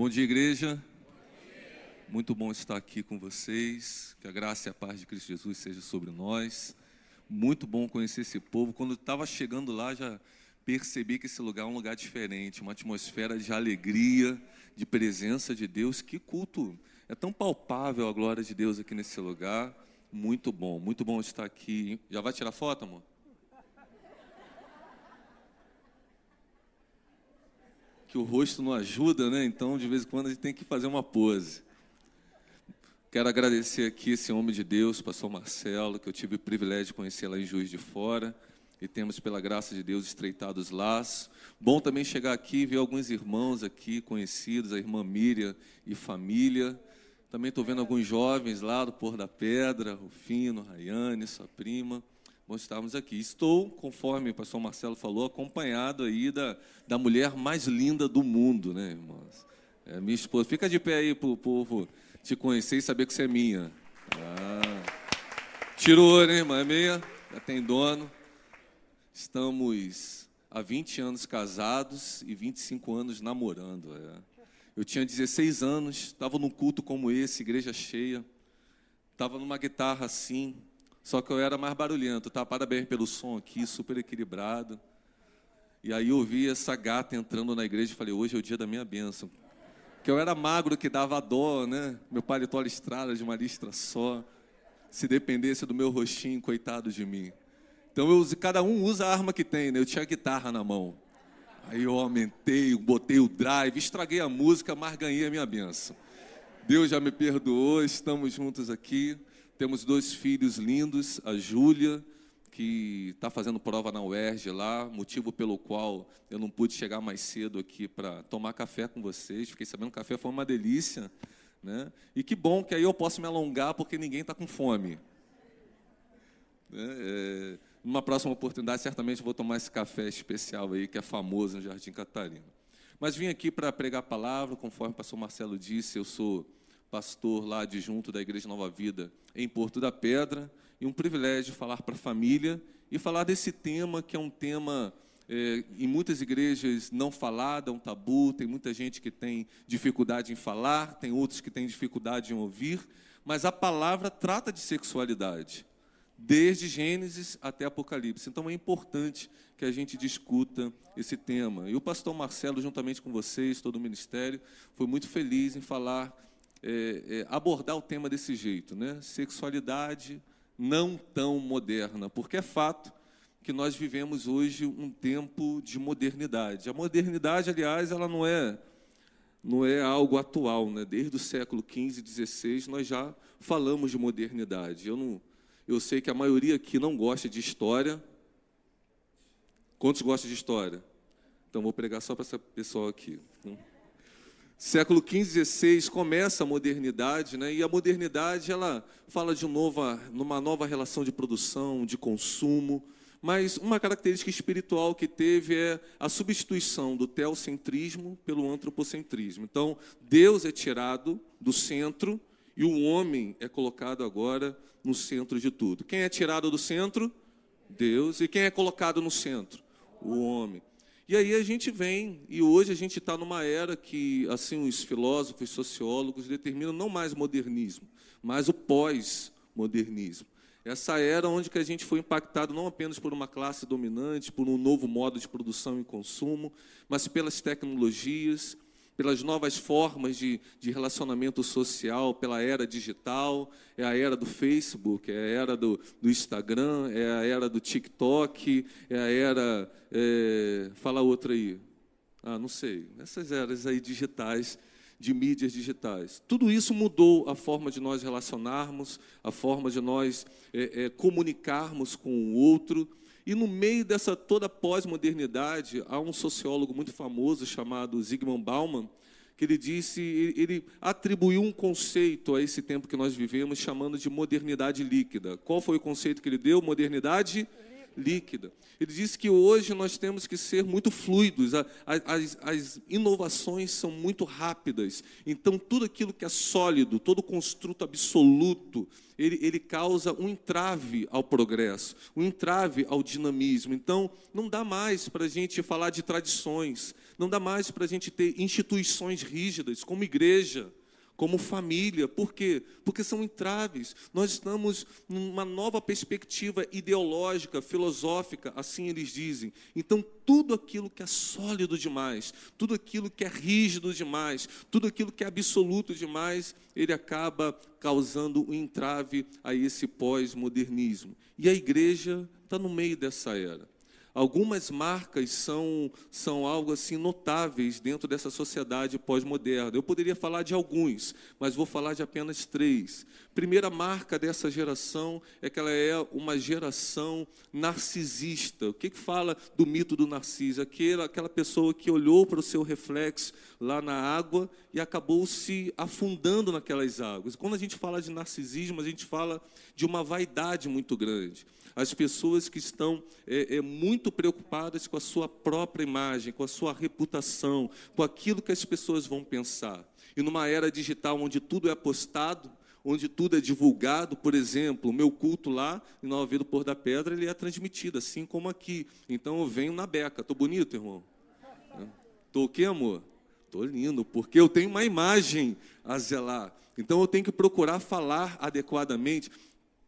Bom dia, igreja. Muito bom estar aqui com vocês. Que a graça e a paz de Cristo Jesus seja sobre nós. Muito bom conhecer esse povo. Quando estava chegando lá, já percebi que esse lugar é um lugar diferente, uma atmosfera de alegria, de presença de Deus. Que culto! É tão palpável a glória de Deus aqui nesse lugar. Muito bom, muito bom estar aqui. Já vai tirar foto, amor? Que o rosto não ajuda, né? Então, de vez em quando, a gente tem que fazer uma pose. Quero agradecer aqui esse homem de Deus, pastor Marcelo, que eu tive o privilégio de conhecer lá em Juiz de Fora. E temos, pela graça de Deus, estreitado os laços. Bom também chegar aqui e ver alguns irmãos aqui conhecidos, a irmã Miriam e família. Também estou vendo alguns jovens lá do Pôr da Pedra, Rufino, Rayane, sua prima bom estarmos aqui. Estou, conforme o pastor Marcelo falou, acompanhado aí da, da mulher mais linda do mundo, né, irmãos? É minha esposa. Fica de pé aí para o povo te conhecer e saber que você é minha. Ah. Tirou, né, irmã? É minha, já tem dono. Estamos há 20 anos casados e 25 anos namorando. É. Eu tinha 16 anos, estava num culto como esse, igreja cheia. Estava numa guitarra assim, só que eu era mais barulhento, tá? Parabéns pelo som aqui, super equilibrado. E aí eu vi essa gata entrando na igreja e falei, hoje é o dia da minha bênção. Que eu era magro que dava dó, né? Meu paletó listrado de uma listra só. Se dependesse do meu rostinho, coitado de mim. Então eu, cada um usa a arma que tem, né? Eu tinha guitarra na mão. Aí eu aumentei, botei o drive, estraguei a música, mas ganhei a minha bênção. Deus já me perdoou, estamos juntos aqui. Temos dois filhos lindos, a Júlia, que está fazendo prova na UERJ lá, motivo pelo qual eu não pude chegar mais cedo aqui para tomar café com vocês. Fiquei sabendo que o café foi uma delícia. Né? E que bom que aí eu posso me alongar porque ninguém está com fome. Né? É, numa próxima oportunidade, certamente vou tomar esse café especial aí, que é famoso no Jardim Catarina. Mas vim aqui para pregar a palavra, conforme o pastor Marcelo disse, eu sou pastor lá adjunto da Igreja Nova Vida em Porto da Pedra, e um privilégio falar para a família e falar desse tema que é um tema é, em muitas igrejas não falado, é um tabu, tem muita gente que tem dificuldade em falar, tem outros que têm dificuldade em ouvir, mas a palavra trata de sexualidade, desde Gênesis até Apocalipse. Então é importante que a gente discuta esse tema. E o pastor Marcelo, juntamente com vocês, todo o ministério, foi muito feliz em falar é, é, abordar o tema desse jeito, né? Sexualidade não tão moderna, porque é fato que nós vivemos hoje um tempo de modernidade. A modernidade, aliás, ela não é não é algo atual, né? Desde o século XV, XVI, nós já falamos de modernidade. Eu não, eu sei que a maioria aqui não gosta de história. Quantos gostam de história? Então vou pregar só para essa pessoa aqui. Século XV, XVI começa a modernidade, né? e a modernidade ela fala de nova, numa nova relação de produção, de consumo, mas uma característica espiritual que teve é a substituição do teocentrismo pelo antropocentrismo. Então, Deus é tirado do centro e o homem é colocado agora no centro de tudo. Quem é tirado do centro? Deus. E quem é colocado no centro? O homem. E aí a gente vem, e hoje a gente está numa era que, assim, os filósofos, sociólogos determinam não mais o modernismo, mas o pós-modernismo. Essa era onde que a gente foi impactado não apenas por uma classe dominante, por um novo modo de produção e consumo, mas pelas tecnologias, pelas novas formas de, de relacionamento social, pela era digital, é a era do Facebook, é a era do, do Instagram, é a era do TikTok, é a era. É, fala outra aí. Ah, não sei. Essas eras aí digitais, de mídias digitais. Tudo isso mudou a forma de nós relacionarmos, a forma de nós é, é, comunicarmos com o outro. E no meio dessa toda pós-modernidade, há um sociólogo muito famoso chamado Zygmunt Bauman, que ele disse, ele atribuiu um conceito a esse tempo que nós vivemos, chamando de modernidade líquida. Qual foi o conceito que ele deu? Modernidade líquida. Ele disse que hoje nós temos que ser muito fluidos, as, as, inovações são muito rápidas. Então, tudo aquilo que é sólido, todo construto absoluto, ele, ele causa um entrave ao progresso, um entrave ao dinamismo. Então, não dá mais para a gente falar de tradições, não dá mais para a gente ter instituições rígidas, como igreja como família. Por quê? Porque são entraves. Nós estamos numa nova perspectiva ideológica, filosófica, assim eles dizem. Então, tudo aquilo que é sólido demais, tudo aquilo que é rígido demais, tudo aquilo que é absoluto demais, ele acaba causando um entrave a esse pós-modernismo. E a igreja está no meio dessa era. Algumas marcas são, são algo assim notáveis dentro dessa sociedade pós-moderna. Eu poderia falar de alguns, mas vou falar de apenas três. Primeira marca dessa geração é que ela é uma geração narcisista. O que, que fala do mito do Narciso? Aquela, aquela pessoa que olhou para o seu reflexo lá na água e acabou se afundando naquelas águas. Quando a gente fala de narcisismo, a gente fala de uma vaidade muito grande as pessoas que estão é, é, muito preocupadas com a sua própria imagem, com a sua reputação, com aquilo que as pessoas vão pensar. E numa era digital onde tudo é postado, onde tudo é divulgado, por exemplo, o meu culto lá em Nova Vida do Pôr da Pedra, ele é transmitido, assim como aqui. Então eu venho na beca. Estou bonito, irmão? Estou o quê, amor? Estou lindo, porque eu tenho uma imagem a zelar. Então eu tenho que procurar falar adequadamente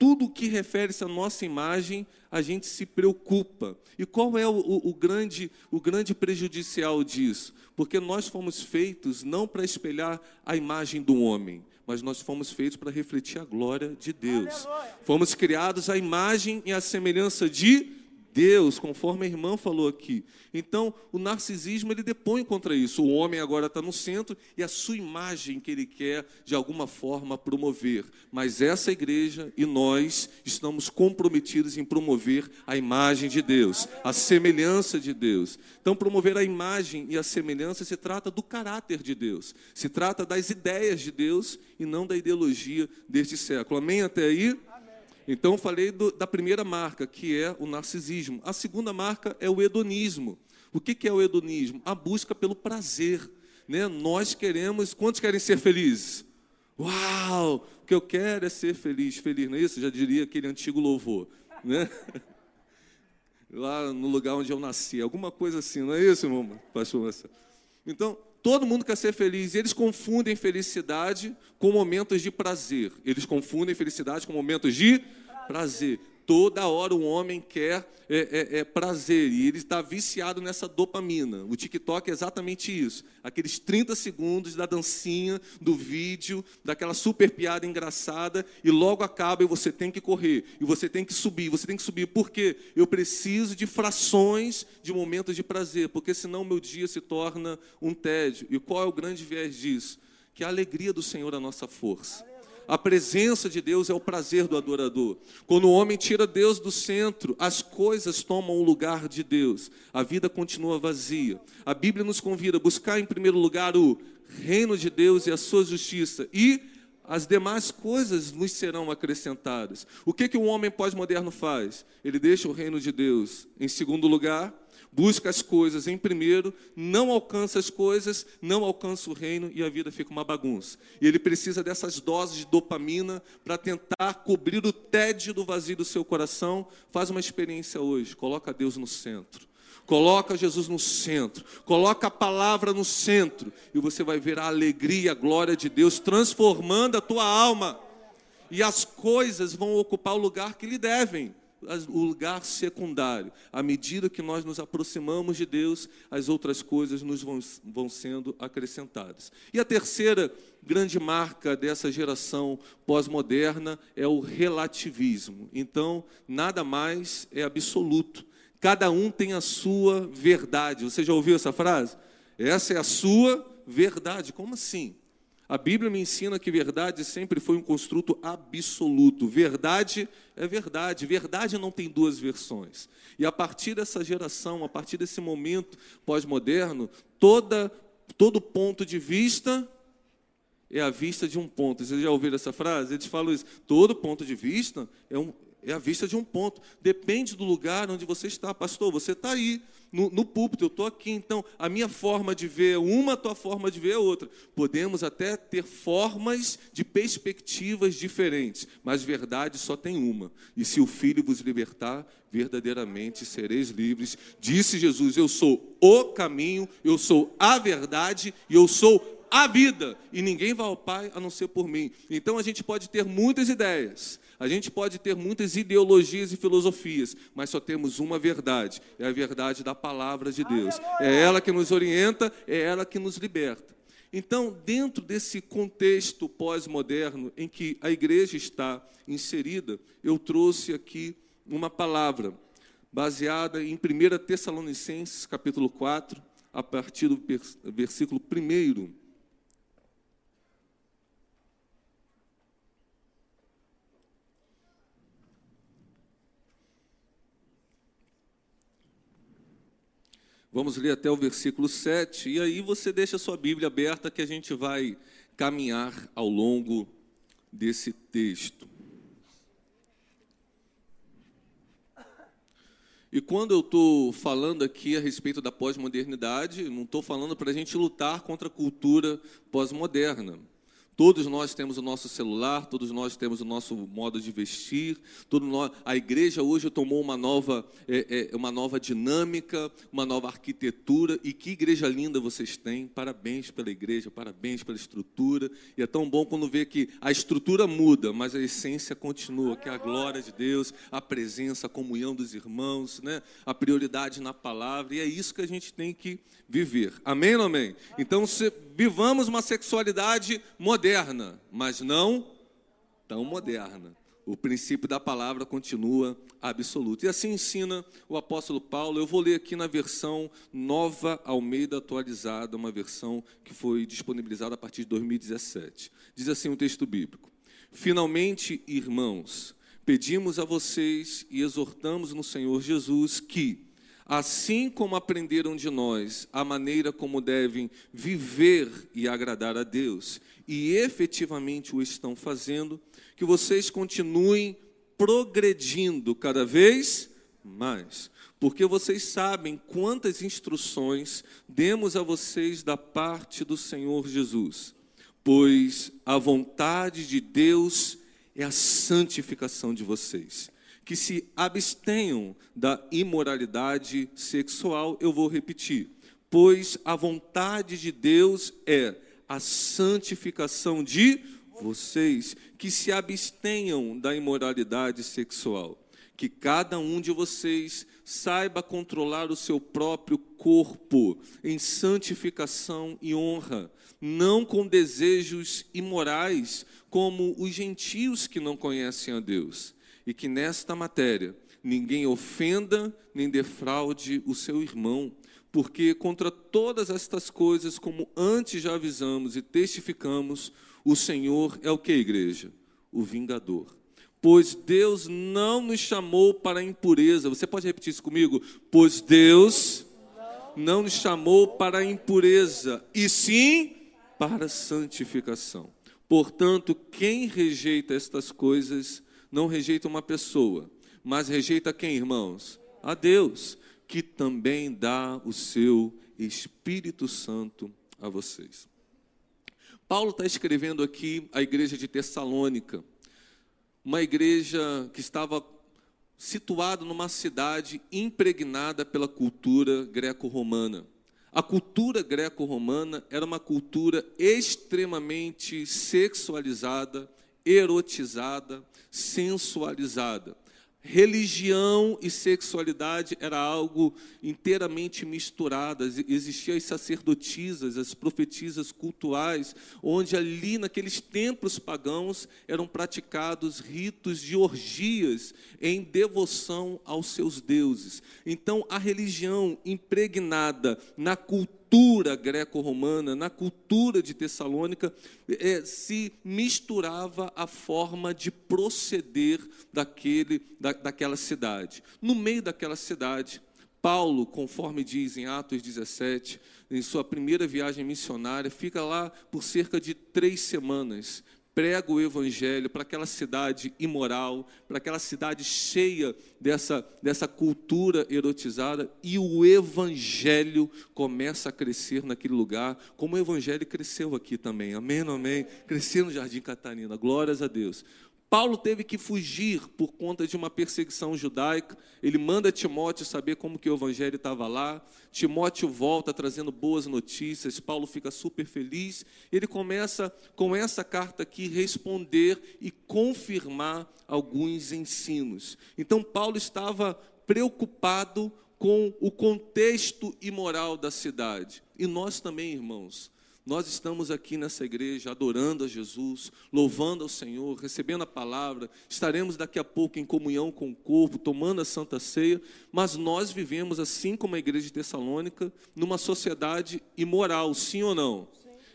tudo que refere-se à nossa imagem, a gente se preocupa. E qual é o, o, o, grande, o grande prejudicial disso? Porque nós fomos feitos não para espelhar a imagem do homem, mas nós fomos feitos para refletir a glória de Deus. Aleluia. Fomos criados à imagem e à semelhança de Deus, conforme a irmã falou aqui. Então, o narcisismo ele depõe contra isso. O homem agora está no centro e a sua imagem que ele quer de alguma forma promover. Mas essa igreja e nós estamos comprometidos em promover a imagem de Deus, a semelhança de Deus. Então, promover a imagem e a semelhança se trata do caráter de Deus, se trata das ideias de Deus e não da ideologia deste século. Amém até aí? Então, falei do, da primeira marca, que é o narcisismo. A segunda marca é o hedonismo. O que, que é o hedonismo? A busca pelo prazer. Né? Nós queremos. Quantos querem ser felizes? Uau! O que eu quero é ser feliz. Feliz, não é isso? Já diria aquele antigo louvor. Né? Lá no lugar onde eu nasci. Alguma coisa assim, não é isso, irmão? Pastor Marcelo? Então, todo mundo quer ser feliz. Eles confundem felicidade com momentos de prazer. Eles confundem felicidade com momentos de prazer. Toda hora o homem quer é, é, é prazer e ele está viciado nessa dopamina. O TikTok é exatamente isso. Aqueles 30 segundos da dancinha, do vídeo, daquela super piada engraçada e logo acaba e você tem que correr. E você tem que subir, você tem que subir. Por quê? Eu preciso de frações de momentos de prazer, porque senão meu dia se torna um tédio. E qual é o grande viés disso? Que a alegria do Senhor é a nossa força. A presença de Deus é o prazer do adorador. Quando o homem tira Deus do centro, as coisas tomam o lugar de Deus. A vida continua vazia. A Bíblia nos convida a buscar em primeiro lugar o reino de Deus e a sua justiça e as demais coisas nos serão acrescentadas. O que que um homem pós-moderno faz? Ele deixa o reino de Deus em segundo lugar busca as coisas em primeiro, não alcança as coisas, não alcança o reino e a vida fica uma bagunça. E ele precisa dessas doses de dopamina para tentar cobrir o tédio do vazio do seu coração. Faz uma experiência hoje, coloca Deus no centro. Coloca Jesus no centro, coloca a palavra no centro, e você vai ver a alegria, a glória de Deus transformando a tua alma. E as coisas vão ocupar o lugar que lhe devem o lugar secundário. À medida que nós nos aproximamos de Deus, as outras coisas nos vão, vão sendo acrescentadas. E a terceira grande marca dessa geração pós-moderna é o relativismo. Então, nada mais é absoluto. Cada um tem a sua verdade. Você já ouviu essa frase? Essa é a sua verdade. Como assim? A Bíblia me ensina que verdade sempre foi um construto absoluto. Verdade é verdade. Verdade não tem duas versões. E a partir dessa geração, a partir desse momento pós-moderno, toda todo ponto de vista é a vista de um ponto. Vocês já ouviram essa frase? Eles falam isso. Todo ponto de vista é um, É a vista de um ponto. Depende do lugar onde você está. Pastor, você está aí, no, no púlpito, eu estou aqui. Então, a minha forma de ver é uma, a tua forma de ver é outra. Podemos até ter formas de perspectivas diferentes, mas verdade só tem uma. E se o Filho vos libertar, verdadeiramente sereis livres. Disse Jesus: Eu sou o caminho, eu sou a verdade e eu sou a vida, e ninguém vai ao Pai a não ser por mim. Então a gente pode ter muitas ideias, a gente pode ter muitas ideologias e filosofias, mas só temos uma verdade: é a verdade da palavra de Deus. É ela que nos orienta, é ela que nos liberta. Então, dentro desse contexto pós-moderno em que a igreja está inserida, eu trouxe aqui uma palavra baseada em 1 Tessalonicenses, capítulo 4, a partir do versículo 1 Vamos ler até o versículo 7, e aí você deixa a sua Bíblia aberta que a gente vai caminhar ao longo desse texto. E quando eu estou falando aqui a respeito da pós-modernidade, não estou falando para a gente lutar contra a cultura pós-moderna. Todos nós temos o nosso celular, todos nós temos o nosso modo de vestir. Nós, a igreja hoje tomou uma nova, é, é, uma nova dinâmica, uma nova arquitetura. E que igreja linda vocês têm! Parabéns pela igreja, parabéns pela estrutura. E é tão bom quando vê que a estrutura muda, mas a essência continua, que é a glória de Deus, a presença, a comunhão dos irmãos, né? a prioridade na palavra. E é isso que a gente tem que viver. Amém ou amém? Então, se, vivamos uma sexualidade moderna, mas não tão moderna. O princípio da palavra continua absoluto. E assim ensina o apóstolo Paulo. Eu vou ler aqui na versão Nova Almeida Atualizada, uma versão que foi disponibilizada a partir de 2017. Diz assim o texto bíblico: Finalmente, irmãos, pedimos a vocês e exortamos no Senhor Jesus que assim como aprenderam de nós a maneira como devem viver e agradar a Deus, e efetivamente o estão fazendo, que vocês continuem progredindo cada vez mais, porque vocês sabem quantas instruções demos a vocês da parte do Senhor Jesus, pois a vontade de Deus é a santificação de vocês que se abstenham da imoralidade sexual, eu vou repetir, pois a vontade de Deus é a santificação de vocês, que se abstenham da imoralidade sexual, que cada um de vocês saiba controlar o seu próprio corpo em santificação e honra, não com desejos imorais, como os gentios que não conhecem a Deus e que nesta matéria ninguém ofenda nem defraude o seu irmão, porque contra todas estas coisas, como antes já avisamos e testificamos, o Senhor é o que, igreja? O vingador. Pois Deus não nos chamou para a impureza. Você pode repetir isso comigo? Pois Deus não nos chamou para a impureza, e sim para a santificação. Portanto, quem rejeita estas coisas não rejeita uma pessoa, mas rejeita quem, irmãos? A Deus, que também dá o seu Espírito Santo a vocês. Paulo está escrevendo aqui a igreja de Tessalônica, uma igreja que estava situada numa cidade impregnada pela cultura greco-romana. A cultura greco-romana era uma cultura extremamente sexualizada, erotizada, sensualizada. Religião e sexualidade era algo inteiramente misturado. Existiam as sacerdotisas, as profetisas cultuais, onde ali naqueles templos pagãos eram praticados ritos de orgias em devoção aos seus deuses. Então a religião impregnada na cultura cultura greco-romana, na cultura de Tessalônica, é, se misturava a forma de proceder daquele, da, daquela cidade. No meio daquela cidade, Paulo, conforme diz em Atos 17, em sua primeira viagem missionária, fica lá por cerca de três semanas, prega o evangelho para aquela cidade imoral, para aquela cidade cheia dessa, dessa cultura erotizada, e o evangelho começa a crescer naquele lugar, como o evangelho cresceu aqui também. Amém, amém. Cresceu no Jardim Catarina. Glórias a Deus. Paulo teve que fugir por conta de uma perseguição judaica. Ele manda Timóteo saber como que o evangelho estava lá. Timóteo volta trazendo boas notícias. Paulo fica super feliz. Ele começa com essa carta aqui responder e confirmar alguns ensinos. Então Paulo estava preocupado com o contexto imoral da cidade. E nós também, irmãos, nós estamos aqui nessa igreja adorando a Jesus, louvando ao Senhor, recebendo a palavra. Estaremos daqui a pouco em comunhão com o corpo, tomando a santa ceia. Mas nós vivemos, assim como a igreja de Tessalônica, numa sociedade imoral, sim ou não?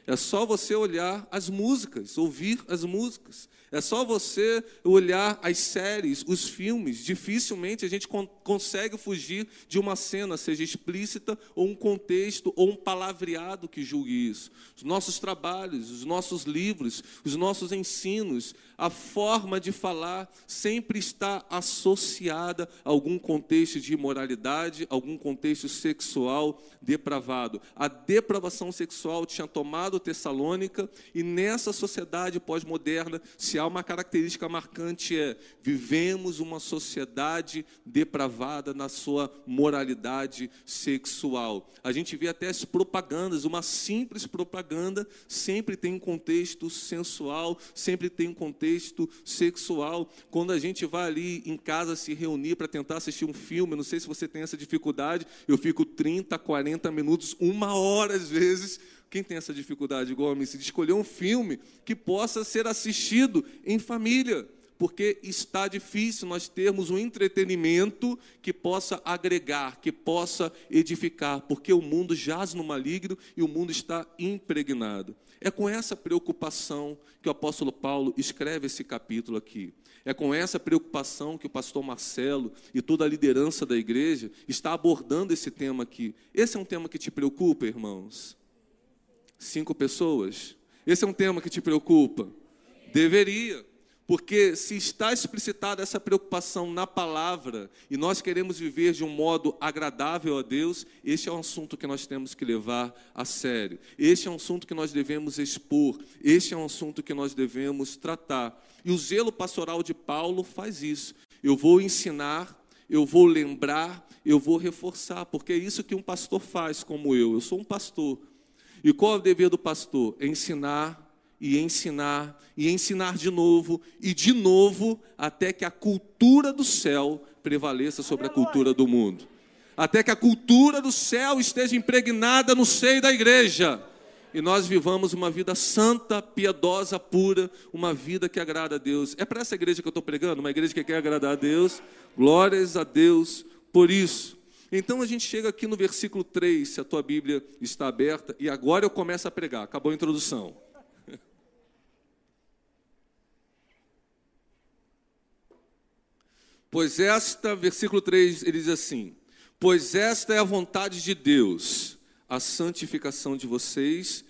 É só você olhar as músicas, ouvir as músicas. É só você olhar as séries, os filmes. Dificilmente a gente con consegue fugir de uma cena, seja explícita, ou um contexto, ou um palavreado que julgue isso. Os nossos trabalhos, os nossos livros, os nossos ensinos, a forma de falar sempre está associada a algum contexto de imoralidade, algum contexto sexual depravado. A depravação sexual tinha tomado Tessalônica e nessa sociedade pós-moderna se uma característica marcante é vivemos uma sociedade depravada na sua moralidade sexual. A gente vê até as propagandas, uma simples propaganda sempre tem um contexto sensual, sempre tem um contexto sexual. Quando a gente vai ali em casa se reunir para tentar assistir um filme, não sei se você tem essa dificuldade, eu fico 30, 40 minutos, uma hora às vezes quem tem essa dificuldade igual a mim, de escolher um filme que possa ser assistido em família? Porque está difícil nós termos um entretenimento que possa agregar, que possa edificar, porque o mundo jaz no maligno e o mundo está impregnado. É com essa preocupação que o apóstolo Paulo escreve esse capítulo aqui. É com essa preocupação que o pastor Marcelo e toda a liderança da igreja está abordando esse tema aqui. Esse é um tema que te preocupa, irmãos? Cinco pessoas? Esse é um tema que te preocupa? Deveria. Porque se está explicitada essa preocupação na palavra e nós queremos viver de um modo agradável a Deus, este é um assunto que nós temos que levar a sério. Este é um assunto que nós devemos expor. Este é um assunto que nós devemos tratar. E o zelo pastoral de Paulo faz isso. Eu vou ensinar, eu vou lembrar, eu vou reforçar, porque é isso que um pastor faz, como eu. Eu sou um pastor. E qual é o dever do pastor? Ensinar e ensinar e ensinar de novo e de novo até que a cultura do céu prevaleça sobre a cultura do mundo. Até que a cultura do céu esteja impregnada no seio da igreja. E nós vivamos uma vida santa, piedosa, pura, uma vida que agrada a Deus. É para essa igreja que eu estou pregando, uma igreja que quer agradar a Deus. Glórias a Deus por isso. Então a gente chega aqui no versículo 3, se a tua Bíblia está aberta, e agora eu começo a pregar. Acabou a introdução. Pois esta, versículo 3, ele diz assim: Pois esta é a vontade de Deus, a santificação de vocês,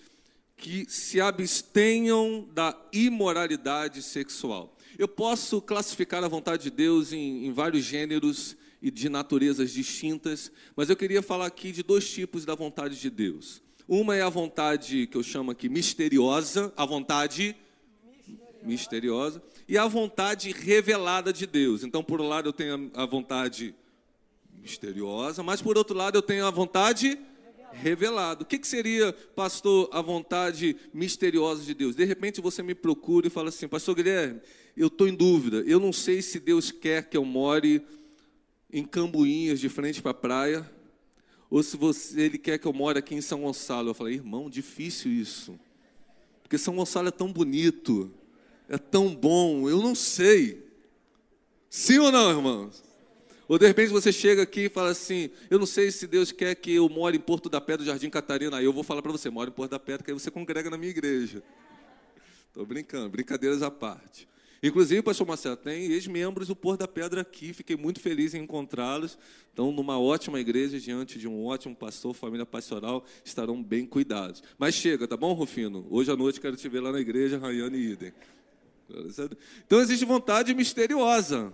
que se abstenham da imoralidade sexual. Eu posso classificar a vontade de Deus em, em vários gêneros e de naturezas distintas, mas eu queria falar aqui de dois tipos da vontade de Deus. Uma é a vontade que eu chamo aqui misteriosa, a vontade misteriosa, misteriosa e a vontade revelada de Deus. Então, por um lado, eu tenho a vontade misteriosa, mas por outro lado, eu tenho a vontade revelada. O que, que seria, pastor, a vontade misteriosa de Deus? De repente você me procura e fala assim, pastor Guilherme, eu estou em dúvida, eu não sei se Deus quer que eu more em Cambuinhas, de frente para a praia, ou se você, ele quer que eu more aqui em São Gonçalo. Eu falei, irmão, difícil isso. Porque São Gonçalo é tão bonito, é tão bom, eu não sei. Sim ou não, irmãos? Ou de repente você chega aqui e fala assim: Eu não sei se Deus quer que eu more em Porto da Pedra, Jardim Catarina. Aí eu vou falar para você: mora em Porto da Pedra, que aí você congrega na minha igreja. Estou brincando, brincadeiras à parte. Inclusive, pastor Marcelo, tem ex-membros do Pôr da Pedra aqui, fiquei muito feliz em encontrá-los. Então, numa ótima igreja, diante de um ótimo pastor, família pastoral, estarão bem cuidados. Mas chega, tá bom, Rufino? Hoje à noite quero te ver lá na igreja, Rayane e Idem. Então existe vontade misteriosa.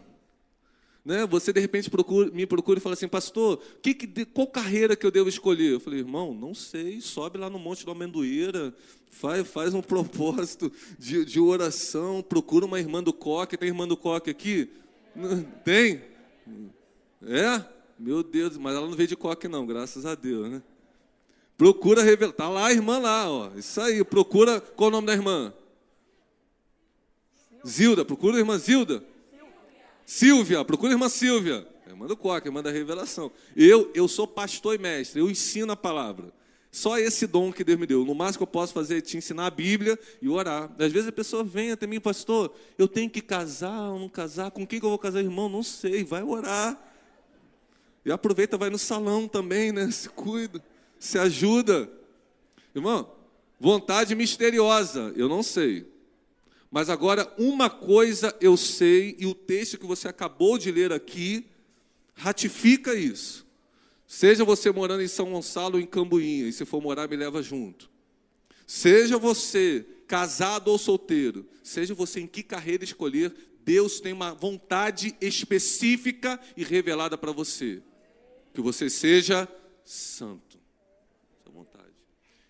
Né? Você de repente procura, me procura e fala assim, pastor, que, que, qual carreira que eu devo escolher? Eu falei, irmão, não sei, sobe lá no Monte da Amendoeira, faz, faz um propósito de, de oração, procura uma irmã do coque, tem irmã do coque aqui? Tem? É? Meu Deus, mas ela não veio de coque não, graças a Deus, né? Procura revelar, tá lá a irmã lá, ó, isso aí, procura, qual o nome da irmã? Zilda, procura a irmã Zilda. Silvia, procura a irmã Silvia. Irmã do Coque, irmã da revelação. Eu, eu sou pastor e mestre, eu ensino a palavra. Só esse dom que Deus me deu. No máximo que eu posso fazer é te ensinar a Bíblia e orar. Às vezes a pessoa vem até mim, pastor, eu tenho que casar ou não casar? Com quem que eu vou casar, irmão? Não sei, vai orar. E aproveita, vai no salão também, né? Se cuida, se ajuda. Irmão, vontade misteriosa, eu não sei. Mas agora, uma coisa eu sei, e o texto que você acabou de ler aqui ratifica isso. Seja você morando em São Gonçalo ou em Cambuinha, e se for morar, me leva junto. Seja você casado ou solteiro, seja você em que carreira escolher, Deus tem uma vontade específica e revelada para você. Que você seja santo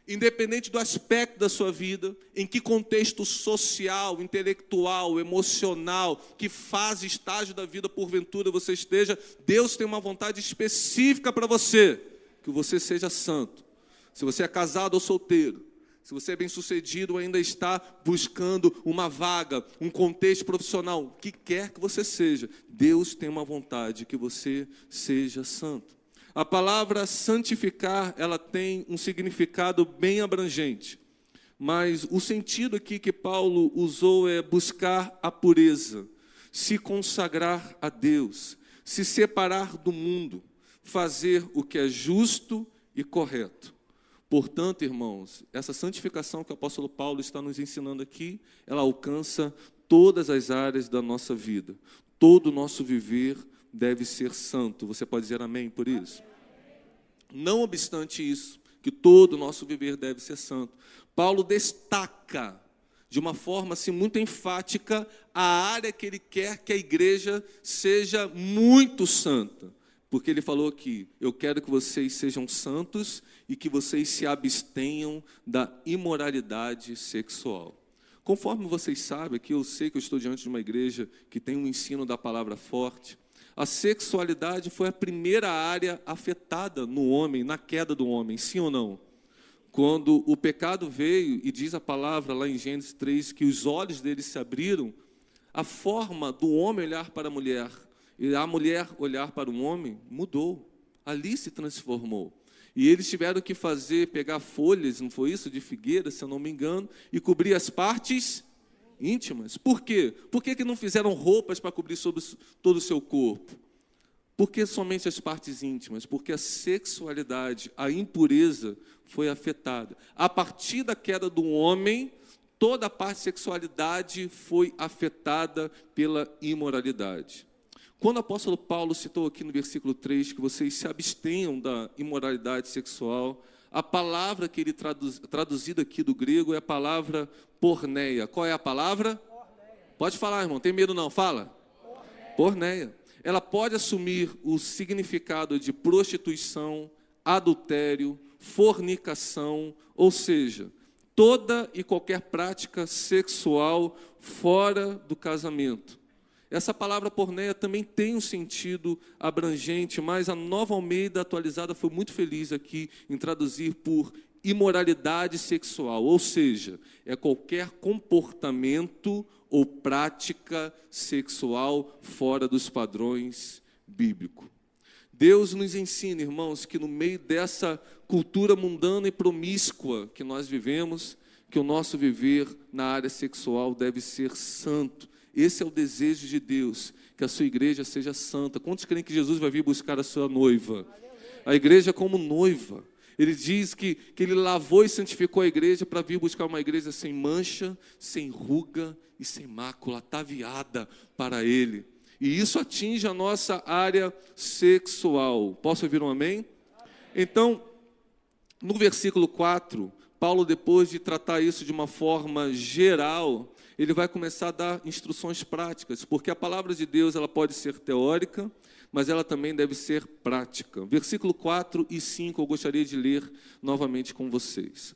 independente do aspecto da sua vida, em que contexto social, intelectual, emocional, que fase, estágio da vida porventura você esteja, Deus tem uma vontade específica para você, que você seja santo. Se você é casado ou solteiro, se você é bem-sucedido ou ainda está buscando uma vaga, um contexto profissional, o que quer que você seja, Deus tem uma vontade que você seja santo. A palavra santificar, ela tem um significado bem abrangente. Mas o sentido aqui que Paulo usou é buscar a pureza, se consagrar a Deus, se separar do mundo, fazer o que é justo e correto. Portanto, irmãos, essa santificação que o apóstolo Paulo está nos ensinando aqui, ela alcança todas as áreas da nossa vida. Todo o nosso viver deve ser santo. Você pode dizer amém por isso? Não obstante isso, que todo o nosso viver deve ser santo. Paulo destaca de uma forma assim muito enfática a área que ele quer que a igreja seja muito santa. Porque ele falou aqui: eu quero que vocês sejam santos e que vocês se abstenham da imoralidade sexual. Conforme vocês sabem, aqui eu sei que eu estou diante de uma igreja que tem um ensino da palavra forte, a sexualidade foi a primeira área afetada no homem, na queda do homem, sim ou não? Quando o pecado veio, e diz a palavra lá em Gênesis 3 que os olhos deles se abriram, a forma do homem olhar para a mulher e a mulher olhar para o homem mudou. Ali se transformou. E eles tiveram que fazer, pegar folhas, não foi isso, de figueira, se eu não me engano, e cobrir as partes íntimas. Por quê? Por que, que não fizeram roupas para cobrir sobre todo o seu corpo? Por que somente as partes íntimas? Porque a sexualidade, a impureza foi afetada. A partir da queda do homem, toda a parte de sexualidade foi afetada pela imoralidade. Quando o apóstolo Paulo citou aqui no versículo 3 que vocês se abstenham da imoralidade sexual, a palavra que ele traduz, traduzida aqui do grego é a palavra porneia. Qual é a palavra? Porneia. Pode falar, irmão, tem medo não, fala. Porneia. porneia. Ela pode assumir o significado de prostituição, adultério, fornicação, ou seja, toda e qualquer prática sexual fora do casamento. Essa palavra porneia também tem um sentido abrangente, mas a nova Almeida atualizada foi muito feliz aqui em traduzir por imoralidade sexual, ou seja, é qualquer comportamento ou prática sexual fora dos padrões bíblicos. Deus nos ensina, irmãos, que no meio dessa cultura mundana e promíscua que nós vivemos, que o nosso viver na área sexual deve ser santo, esse é o desejo de Deus, que a sua igreja seja santa. Quantos creem que Jesus vai vir buscar a sua noiva? A igreja como noiva. Ele diz que, que ele lavou e santificou a igreja para vir buscar uma igreja sem mancha, sem ruga e sem mácula, ataviada para ele. E isso atinge a nossa área sexual. Posso ouvir um amém? Então, no versículo 4, Paulo, depois de tratar isso de uma forma geral, ele vai começar a dar instruções práticas, porque a palavra de Deus ela pode ser teórica, mas ela também deve ser prática. Versículo 4 e 5 eu gostaria de ler novamente com vocês.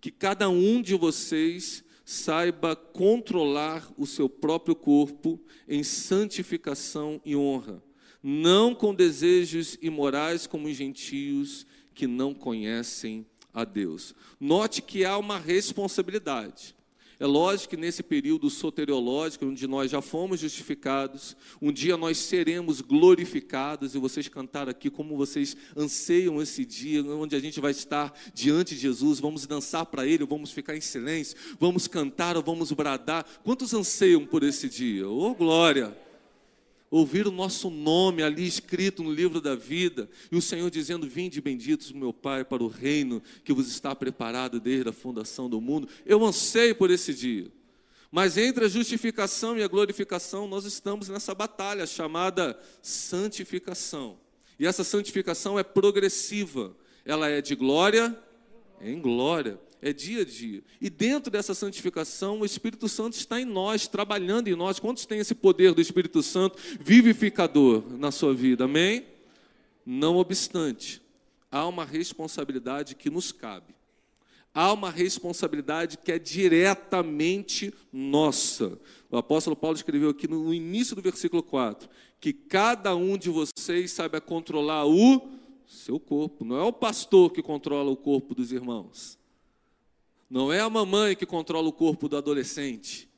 Que cada um de vocês saiba controlar o seu próprio corpo em santificação e honra, não com desejos imorais como os gentios que não conhecem a Deus. Note que há uma responsabilidade. É lógico que nesse período soteriológico, onde nós já fomos justificados, um dia nós seremos glorificados, e vocês cantaram aqui como vocês anseiam esse dia, onde a gente vai estar diante de Jesus, vamos dançar para Ele, vamos ficar em silêncio, vamos cantar ou vamos bradar. Quantos anseiam por esse dia? Oh, glória! Ouvir o nosso nome ali escrito no livro da vida, e o Senhor dizendo: Vinde benditos, meu Pai, para o reino que vos está preparado desde a fundação do mundo. Eu anseio por esse dia. Mas entre a justificação e a glorificação, nós estamos nessa batalha chamada santificação. E essa santificação é progressiva, ela é de glória em glória é dia a dia. E dentro dessa santificação, o Espírito Santo está em nós, trabalhando em nós. Quantos têm esse poder do Espírito Santo vivificador na sua vida? Amém? Não obstante, há uma responsabilidade que nos cabe. Há uma responsabilidade que é diretamente nossa. O apóstolo Paulo escreveu aqui no início do versículo 4: que cada um de vocês saiba controlar o seu corpo. Não é o pastor que controla o corpo dos irmãos. Não é a mamãe que controla o corpo do adolescente.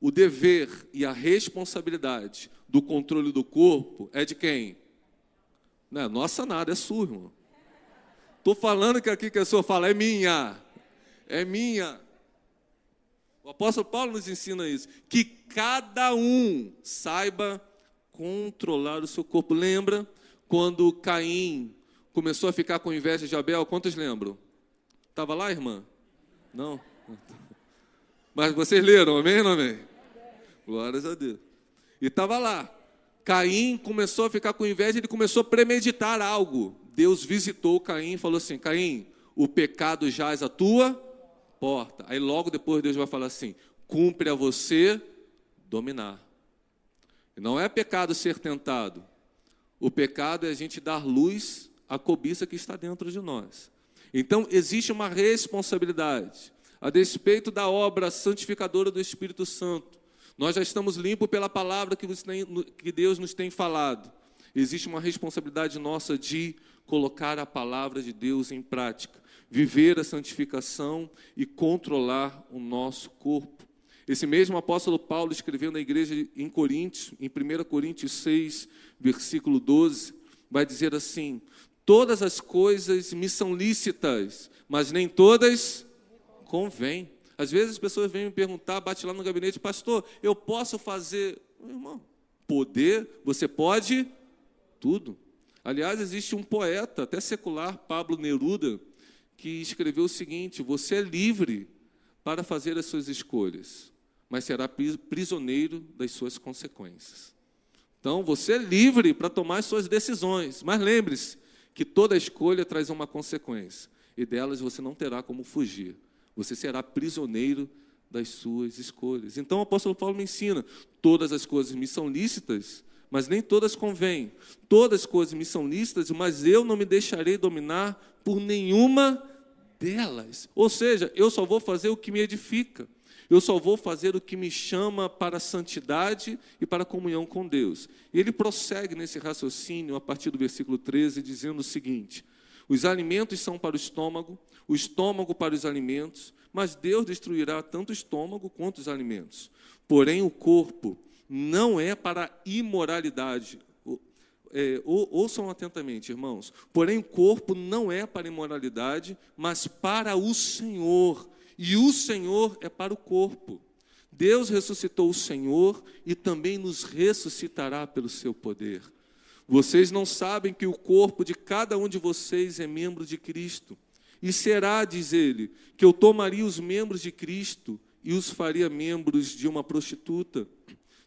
O dever e a responsabilidade do controle do corpo é de quem? Não é nossa nada, é sua, irmão. Estou falando que aqui que a senhora fala é minha. É minha. O apóstolo Paulo nos ensina isso. Que cada um saiba controlar o seu corpo. Lembra quando Caim começou a ficar com inveja de Abel? Quantos lembram? Estava lá, irmã? Não? Mas vocês leram, amém ou não amém? Glórias a Deus. E estava lá. Caim começou a ficar com inveja, ele começou a premeditar algo. Deus visitou Caim e falou assim: Caim, o pecado jaz a tua porta. Aí logo depois Deus vai falar assim: cumpre a você dominar. Não é pecado ser tentado. O pecado é a gente dar luz à cobiça que está dentro de nós. Então, existe uma responsabilidade. A despeito da obra santificadora do Espírito Santo, nós já estamos limpos pela palavra que Deus nos tem falado. Existe uma responsabilidade nossa de colocar a palavra de Deus em prática, viver a santificação e controlar o nosso corpo. Esse mesmo apóstolo Paulo escreveu na igreja em Coríntios, em 1 Coríntios 6, versículo 12, vai dizer assim: Todas as coisas me são lícitas, mas nem todas convêm. Às vezes as pessoas vêm me perguntar, bate lá no gabinete, pastor, eu posso fazer. Irmão, poder, você pode tudo. Aliás, existe um poeta, até secular, Pablo Neruda, que escreveu o seguinte: você é livre para fazer as suas escolhas, mas será prisioneiro das suas consequências. Então, você é livre para tomar as suas decisões, mas lembre-se, que toda escolha traz uma consequência, e delas você não terá como fugir. Você será prisioneiro das suas escolhas. Então o apóstolo Paulo me ensina: todas as coisas me são lícitas, mas nem todas convêm. Todas as coisas me são lícitas, mas eu não me deixarei dominar por nenhuma delas. Ou seja, eu só vou fazer o que me edifica. Eu só vou fazer o que me chama para a santidade e para a comunhão com Deus. E ele prossegue nesse raciocínio a partir do versículo 13, dizendo o seguinte: Os alimentos são para o estômago, o estômago para os alimentos, mas Deus destruirá tanto o estômago quanto os alimentos. Porém, o corpo não é para imoralidade. É, ouçam atentamente, irmãos. Porém, o corpo não é para imoralidade, mas para o Senhor e o Senhor é para o corpo. Deus ressuscitou o Senhor e também nos ressuscitará pelo seu poder. Vocês não sabem que o corpo de cada um de vocês é membro de Cristo. E será, diz ele, que eu tomaria os membros de Cristo e os faria membros de uma prostituta?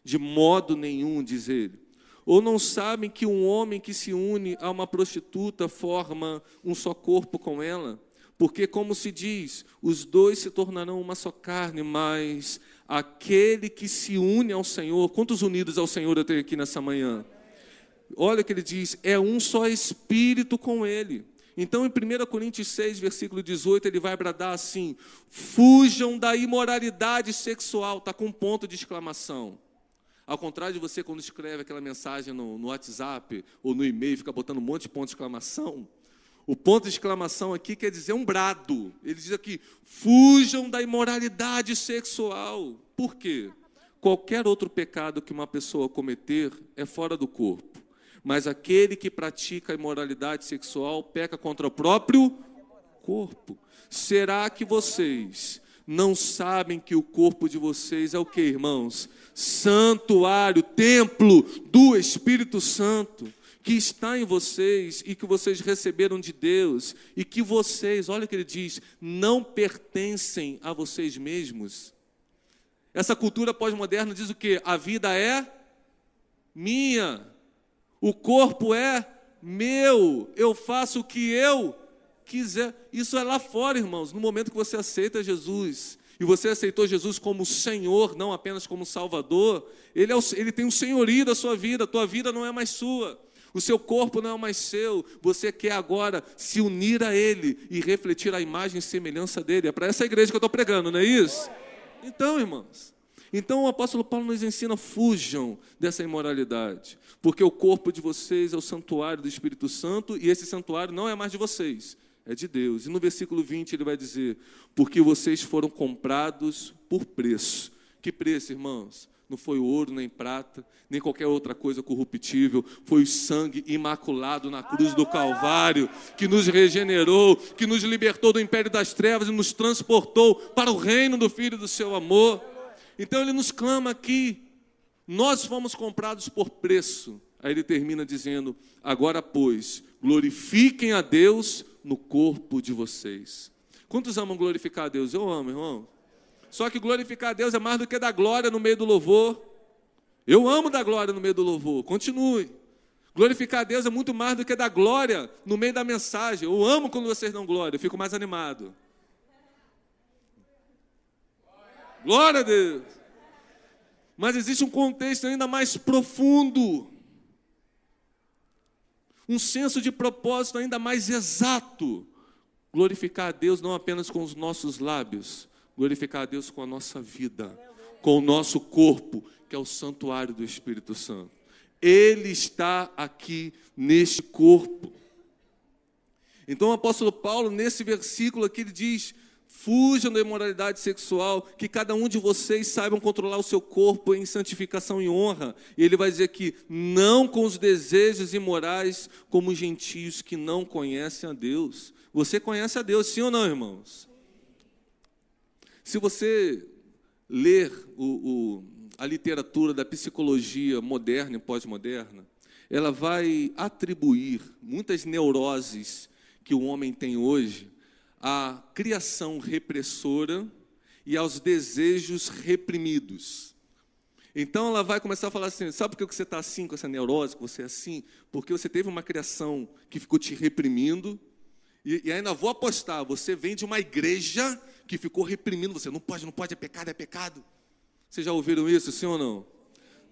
De modo nenhum, diz ele. Ou não sabem que um homem que se une a uma prostituta forma um só corpo com ela? Porque, como se diz, os dois se tornarão uma só carne, mas aquele que se une ao Senhor, quantos unidos ao Senhor eu tenho aqui nessa manhã? Olha o que ele diz: é um só espírito com ele. Então, em 1 Coríntios 6, versículo 18, ele vai bradar assim: fujam da imoralidade sexual, está com um ponto de exclamação. Ao contrário de você, quando escreve aquela mensagem no, no WhatsApp ou no e-mail, fica botando um monte de ponto de exclamação. O ponto de exclamação aqui quer dizer um brado. Ele diz aqui: fujam da imoralidade sexual. Por quê? Qualquer outro pecado que uma pessoa cometer é fora do corpo. Mas aquele que pratica a imoralidade sexual peca contra o próprio corpo. Será que vocês não sabem que o corpo de vocês é o que, irmãos? Santuário, templo do Espírito Santo que está em vocês e que vocês receberam de Deus, e que vocês, olha o que ele diz, não pertencem a vocês mesmos. Essa cultura pós-moderna diz o que? A vida é minha, o corpo é meu, eu faço o que eu quiser. Isso é lá fora, irmãos, no momento que você aceita Jesus. E você aceitou Jesus como Senhor, não apenas como Salvador, ele, é o, ele tem o um senhorio da sua vida, a tua vida não é mais sua. O seu corpo não é mais seu, você quer agora se unir a Ele e refletir a imagem e semelhança dele. É para essa igreja que eu estou pregando, não é isso? Então, irmãos, então o apóstolo Paulo nos ensina: fujam dessa imoralidade, porque o corpo de vocês é o santuário do Espírito Santo e esse santuário não é mais de vocês, é de Deus. E no versículo 20 ele vai dizer: porque vocês foram comprados por preço. Que preço, irmãos? Não foi ouro, nem prata, nem qualquer outra coisa corruptível. Foi o sangue imaculado na cruz do Calvário que nos regenerou, que nos libertou do império das trevas e nos transportou para o reino do Filho do seu amor. Então ele nos clama aqui: nós fomos comprados por preço. Aí ele termina dizendo: agora, pois, glorifiquem a Deus no corpo de vocês. Quantos amam glorificar a Deus? Eu amo, irmão. Só que glorificar a Deus é mais do que dar glória no meio do louvor. Eu amo dar glória no meio do louvor. Continue. Glorificar a Deus é muito mais do que dar glória no meio da mensagem. Eu amo quando vocês dão glória, eu fico mais animado. Glória a Deus. Mas existe um contexto ainda mais profundo. Um senso de propósito ainda mais exato. Glorificar a Deus não apenas com os nossos lábios, glorificar a Deus com a nossa vida, com o nosso corpo, que é o santuário do Espírito Santo. Ele está aqui neste corpo. Então o apóstolo Paulo, nesse versículo aqui, ele diz: fujam da imoralidade sexual, que cada um de vocês saibam controlar o seu corpo em santificação e honra. E ele vai dizer que não com os desejos imorais, como gentios que não conhecem a Deus. Você conhece a Deus, sim ou não, irmãos? Se você ler o, o, a literatura da psicologia moderna e pós-moderna, ela vai atribuir muitas neuroses que o homem tem hoje à criação repressora e aos desejos reprimidos. Então ela vai começar a falar assim: sabe por que você está assim com essa neurose, que você é assim? Porque você teve uma criação que ficou te reprimindo, e, e ainda vou apostar, você vem de uma igreja que ficou reprimindo você. Não pode, não pode, é pecado, é pecado. Vocês já ouviram isso, sim ou não?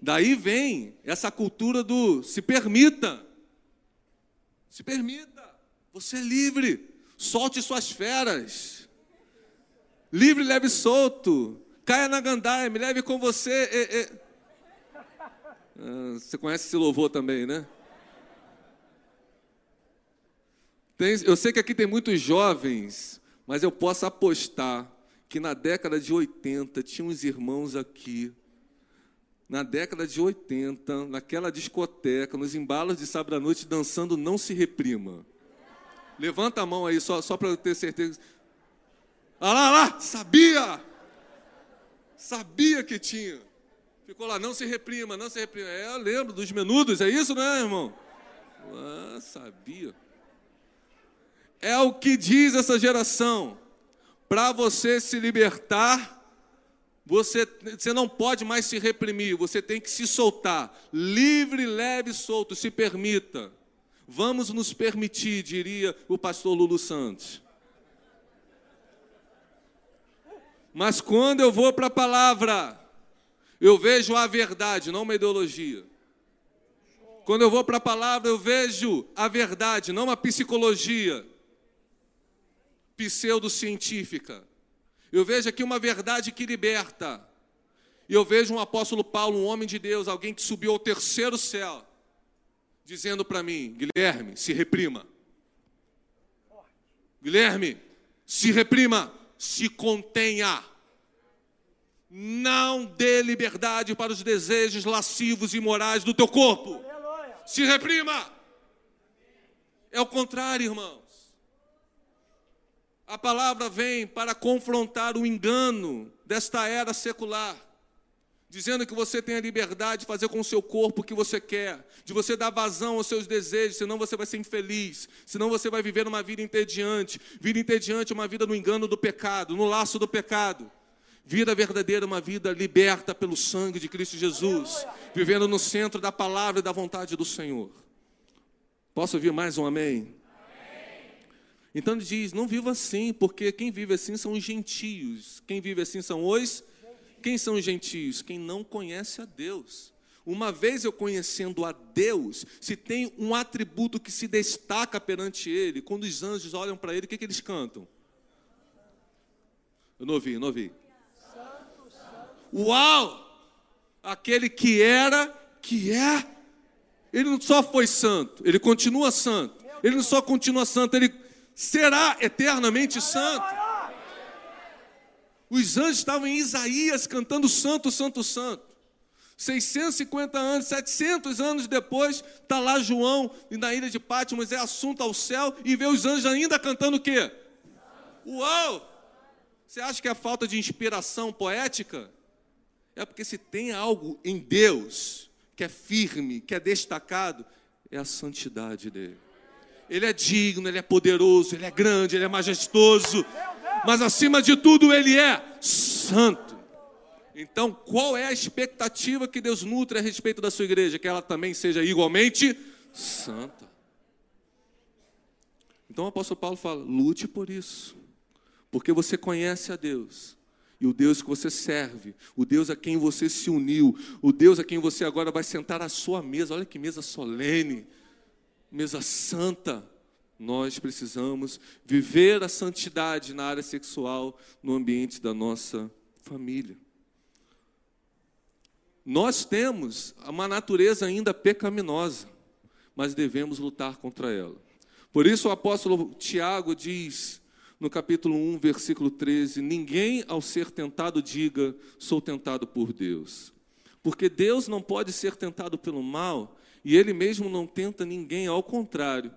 Daí vem essa cultura do se permita. Se permita. Você é livre. Solte suas feras. Livre, leve solto. Caia na gandaia, me leve com você. Ah, você conhece esse louvor também, né? Tem, eu sei que aqui tem muitos jovens mas eu posso apostar que na década de 80 tinha uns irmãos aqui, na década de 80, naquela discoteca, nos embalos de sábado à noite, dançando Não Se Reprima. Levanta a mão aí, só, só para eu ter certeza. Ah lá, lá, sabia! Sabia que tinha. Ficou lá, não se reprima, não se reprima. É, eu lembro dos menudos, é isso, né, irmão? Ah, sabia. É o que diz essa geração. Para você se libertar, você, você não pode mais se reprimir, você tem que se soltar. Livre, leve, solto, se permita. Vamos nos permitir, diria o pastor Lulu Santos. Mas quando eu vou para a palavra, eu vejo a verdade, não uma ideologia. Quando eu vou para a palavra, eu vejo a verdade, não uma psicologia pseudocientífica. Eu vejo aqui uma verdade que liberta. E eu vejo um apóstolo Paulo, um homem de Deus, alguém que subiu ao terceiro céu, dizendo para mim: Guilherme, se reprima. Guilherme, se reprima, se contenha. Não dê liberdade para os desejos lascivos e morais do teu corpo. Se reprima. É o contrário, irmãos. A palavra vem para confrontar o engano desta era secular dizendo que você tem a liberdade de fazer com o seu corpo o que você quer, de você dar vazão aos seus desejos, senão você vai ser infeliz, senão você vai viver uma vida entediante. Vida entediante é uma vida no engano do pecado, no laço do pecado. Vida verdadeira é uma vida liberta pelo sangue de Cristo Jesus, vivendo no centro da palavra e da vontade do Senhor. Posso ouvir mais um amém? Então ele diz: não viva assim, porque quem vive assim são os gentios, quem vive assim são os quem são os gentios? Quem não conhece a Deus. Uma vez eu conhecendo a Deus, se tem um atributo que se destaca perante Ele, quando os anjos olham para Ele, o que, que eles cantam? Eu não ouvi, não ouvi. Uau! Aquele que era, que é. Ele não só foi santo, ele continua santo. Ele não só continua santo, ele será eternamente santo. Os anjos estavam em Isaías cantando Santo, Santo, Santo. 650 anos, 700 anos depois, está lá João e na ilha de Pátimos é assunto ao céu e vê os anjos ainda cantando o quê? Uau! Você acha que é falta de inspiração poética? É porque se tem algo em Deus que é firme, que é destacado, é a santidade dele. Ele é digno, ele é poderoso, ele é grande, ele é majestoso mas acima de tudo ele é santo. Então, qual é a expectativa que Deus nutre a respeito da sua igreja? Que ela também seja igualmente santa. Então o apóstolo Paulo fala: lute por isso, porque você conhece a Deus, e o Deus que você serve, o Deus a quem você se uniu, o Deus a quem você agora vai sentar à sua mesa. Olha que mesa solene, mesa santa nós precisamos viver a santidade na área sexual no ambiente da nossa família. Nós temos uma natureza ainda pecaminosa, mas devemos lutar contra ela. Por isso o apóstolo Tiago diz no capítulo 1, versículo 13: Ninguém ao ser tentado diga, sou tentado por Deus. Porque Deus não pode ser tentado pelo mal, e ele mesmo não tenta ninguém, ao contrário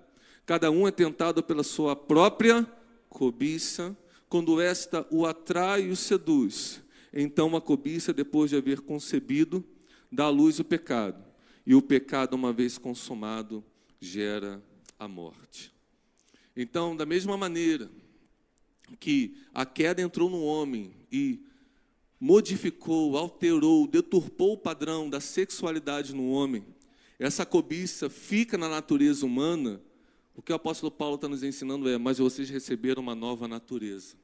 Cada um é tentado pela sua própria cobiça, quando esta o atrai e o seduz. Então a cobiça, depois de haver concebido, dá à luz o pecado. E o pecado, uma vez consumado, gera a morte. Então, da mesma maneira que a queda entrou no homem e modificou, alterou, deturpou o padrão da sexualidade no homem, essa cobiça fica na natureza humana o que o apóstolo Paulo está nos ensinando é: mas vocês receberam uma nova natureza.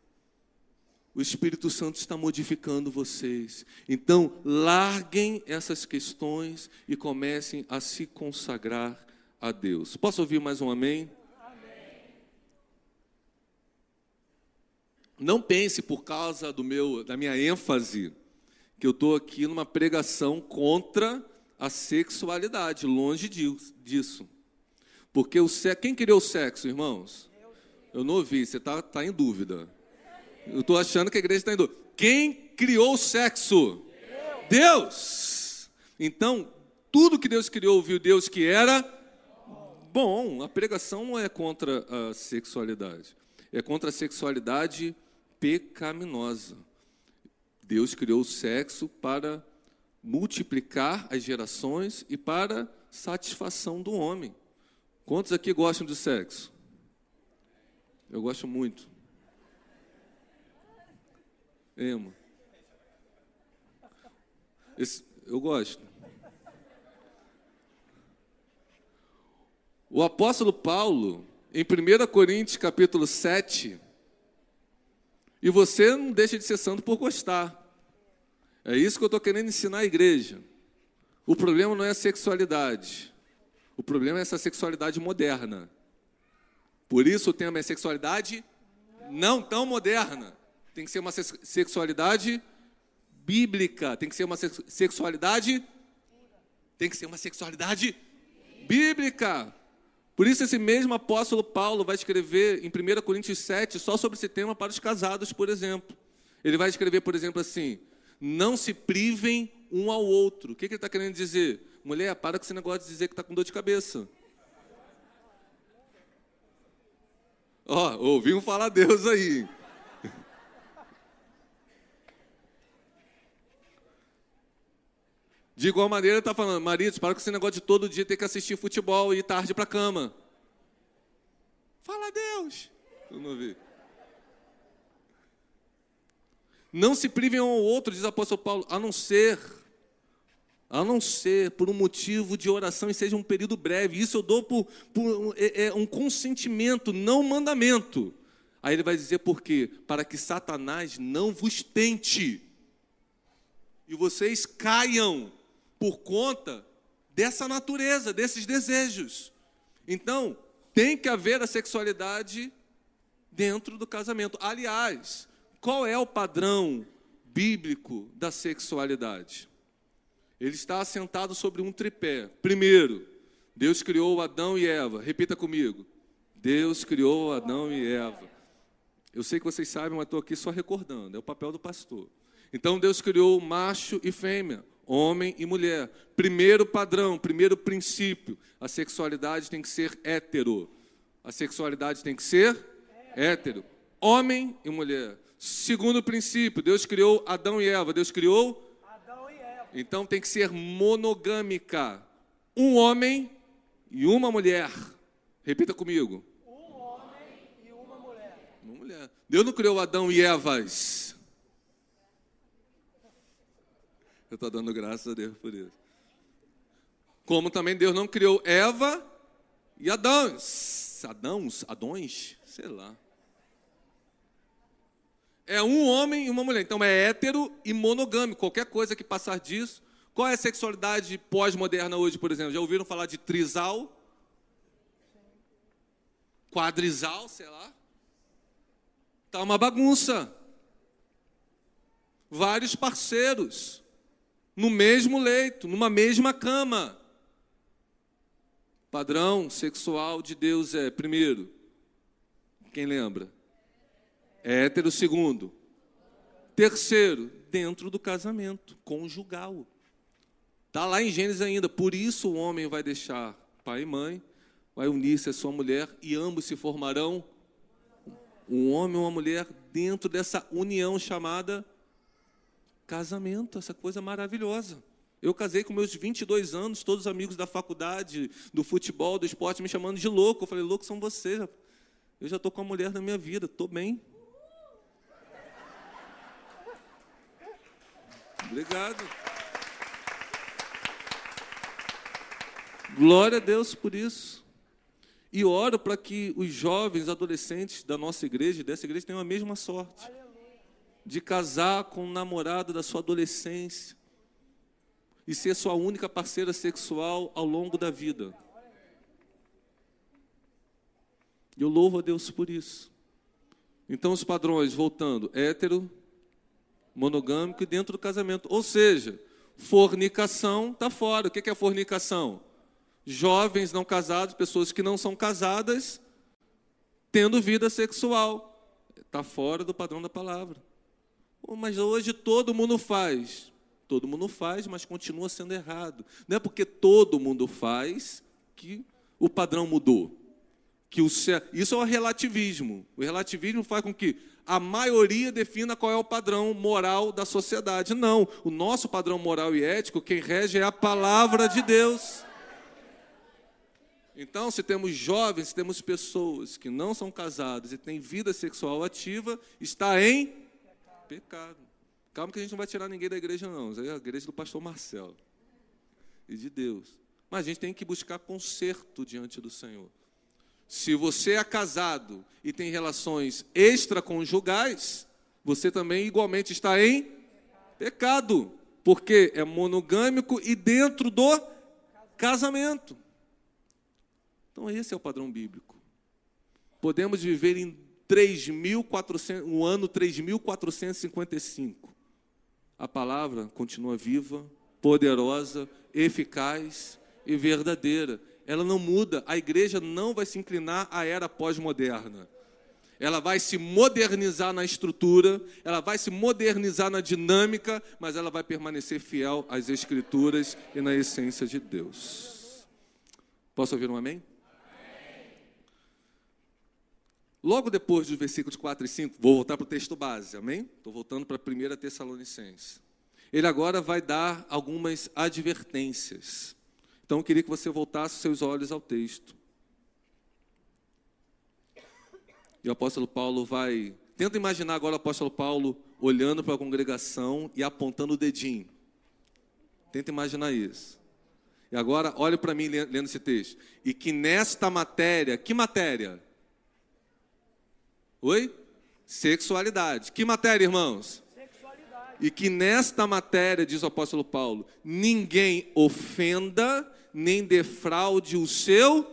O Espírito Santo está modificando vocês. Então, larguem essas questões e comecem a se consagrar a Deus. Posso ouvir mais um amém? amém. Não pense por causa do meu, da minha ênfase que eu estou aqui numa pregação contra a sexualidade. Longe disso. Porque o sexo, quem criou o sexo, irmãos? Eu não ouvi, você está tá em dúvida. Eu estou achando que a igreja está em dúvida. Quem criou o sexo? Deus. Então, tudo que Deus criou, viu Deus que era bom. A pregação não é contra a sexualidade, é contra a sexualidade pecaminosa. Deus criou o sexo para multiplicar as gerações e para satisfação do homem. Quantos aqui gostam de sexo? Eu gosto muito. Emo. Esse, eu gosto. O apóstolo Paulo, em 1 Coríntios capítulo 7, E você não deixa de ser santo por gostar. É isso que eu estou querendo ensinar à igreja. O problema não é a sexualidade. O problema é essa sexualidade moderna. Por isso o tema é sexualidade não tão moderna. Tem que ser uma sexualidade bíblica. Tem que ser uma sexualidade. Tem que ser uma sexualidade bíblica. Por isso, esse mesmo apóstolo Paulo vai escrever em 1 Coríntios 7 só sobre esse tema para os casados, por exemplo. Ele vai escrever, por exemplo, assim: não se privem um ao outro. O que, ele está querendo dizer? Mulher, para com esse negócio de dizer que está com dor de cabeça. Ó, oh, ouvimos falar Deus aí. De igual maneira, está falando, maridos, para com esse negócio de todo dia ter que assistir futebol e ir tarde para cama. Fala Deus. Eu não vi. Não se privem um ao outro, diz o apóstolo Paulo, a não ser, a não ser por um motivo de oração e seja um período breve. Isso eu dou por, por é, é um consentimento, não um mandamento. Aí ele vai dizer por quê? Para que Satanás não vos tente e vocês caiam por conta dessa natureza, desses desejos. Então, tem que haver a sexualidade dentro do casamento. Aliás, qual é o padrão bíblico da sexualidade? Ele está assentado sobre um tripé. Primeiro, Deus criou Adão e Eva. Repita comigo. Deus criou Adão e Eva. Eu sei que vocês sabem, mas estou aqui só recordando. É o papel do pastor. Então Deus criou macho e fêmea homem e mulher. Primeiro padrão, primeiro princípio: a sexualidade tem que ser hétero. A sexualidade tem que ser hétero. Homem e mulher. Segundo princípio: Deus criou Adão e Eva. Deus criou? Adão e Eva. Então tem que ser monogâmica. Um homem e uma mulher. Repita comigo. Um homem e uma mulher. Uma mulher. Deus não criou Adão e Evas. Eu estou dando graças a Deus por isso. Como também Deus não criou Eva e Adãos. Adãos? Adões? Sei lá. É um homem e uma mulher. Então é hétero e monogâmico. Qualquer coisa que passar disso. Qual é a sexualidade pós-moderna hoje, por exemplo? Já ouviram falar de trisal? Quadrisal, sei lá. Tá uma bagunça. Vários parceiros no mesmo leito, numa mesma cama. Padrão sexual de Deus é, primeiro, quem lembra? Hétero, segundo. Terceiro, dentro do casamento, conjugal. Está lá em Gênesis ainda. Por isso o homem vai deixar pai e mãe, vai unir-se a sua mulher e ambos se formarão um homem e uma mulher dentro dessa união chamada Casamento, essa coisa maravilhosa. Eu casei com meus 22 anos, todos os amigos da faculdade, do futebol, do esporte, me chamando de louco. Eu falei, louco são vocês. Eu já estou com a mulher na minha vida, estou bem. Obrigado. Glória a Deus por isso. E oro para que os jovens, adolescentes da nossa igreja, dessa igreja, tenham a mesma sorte de casar com um namorado da sua adolescência e ser sua única parceira sexual ao longo da vida. Eu louvo a Deus por isso. Então, os padrões, voltando, hétero, monogâmico dentro do casamento. Ou seja, fornicação está fora. O que é fornicação? Jovens não casados, pessoas que não são casadas, tendo vida sexual. Está fora do padrão da palavra. Mas hoje todo mundo faz. Todo mundo faz, mas continua sendo errado. Não é porque todo mundo faz que o padrão mudou. Que o Isso é o relativismo. O relativismo faz com que a maioria defina qual é o padrão moral da sociedade. Não. O nosso padrão moral e ético, quem rege é a palavra de Deus. Então, se temos jovens, se temos pessoas que não são casadas e têm vida sexual ativa, está em Pecado. Calma que a gente não vai tirar ninguém da igreja, não. Isso é a igreja do pastor Marcelo. E de Deus. Mas a gente tem que buscar conserto diante do Senhor. Se você é casado e tem relações extraconjugais, você também igualmente está em pecado, porque é monogâmico e dentro do casamento. Então esse é o padrão bíblico. Podemos viver em 3.400, um ano 3455. A palavra continua viva, poderosa, eficaz e verdadeira. Ela não muda. A igreja não vai se inclinar à era pós-moderna. Ela vai se modernizar na estrutura, ela vai se modernizar na dinâmica, mas ela vai permanecer fiel às Escrituras e na essência de Deus. Posso ouvir um amém? Logo depois dos versículos 4 e 5, vou voltar para o texto base, amém? Estou voltando para a primeira Tessalonicense. Ele agora vai dar algumas advertências. Então eu queria que você voltasse seus olhos ao texto. E o apóstolo Paulo vai. Tenta imaginar agora o apóstolo Paulo olhando para a congregação e apontando o dedinho. Tenta imaginar isso. E agora, olhe para mim lendo esse texto. E que nesta matéria, que matéria? Oi? Sexualidade. Que matéria, irmãos? Sexualidade. E que nesta matéria, diz o apóstolo Paulo, ninguém ofenda nem defraude o seu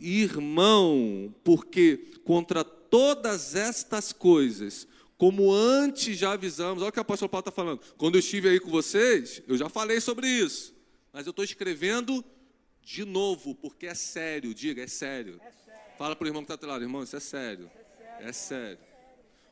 irmão, porque contra todas estas coisas, como antes já avisamos, olha o que o apóstolo Paulo está falando. Quando eu estive aí com vocês, eu já falei sobre isso, mas eu estou escrevendo de novo, porque é sério, diga, é sério. É sério. Fala para o irmão que está do lado, irmão, isso é sério. É sério.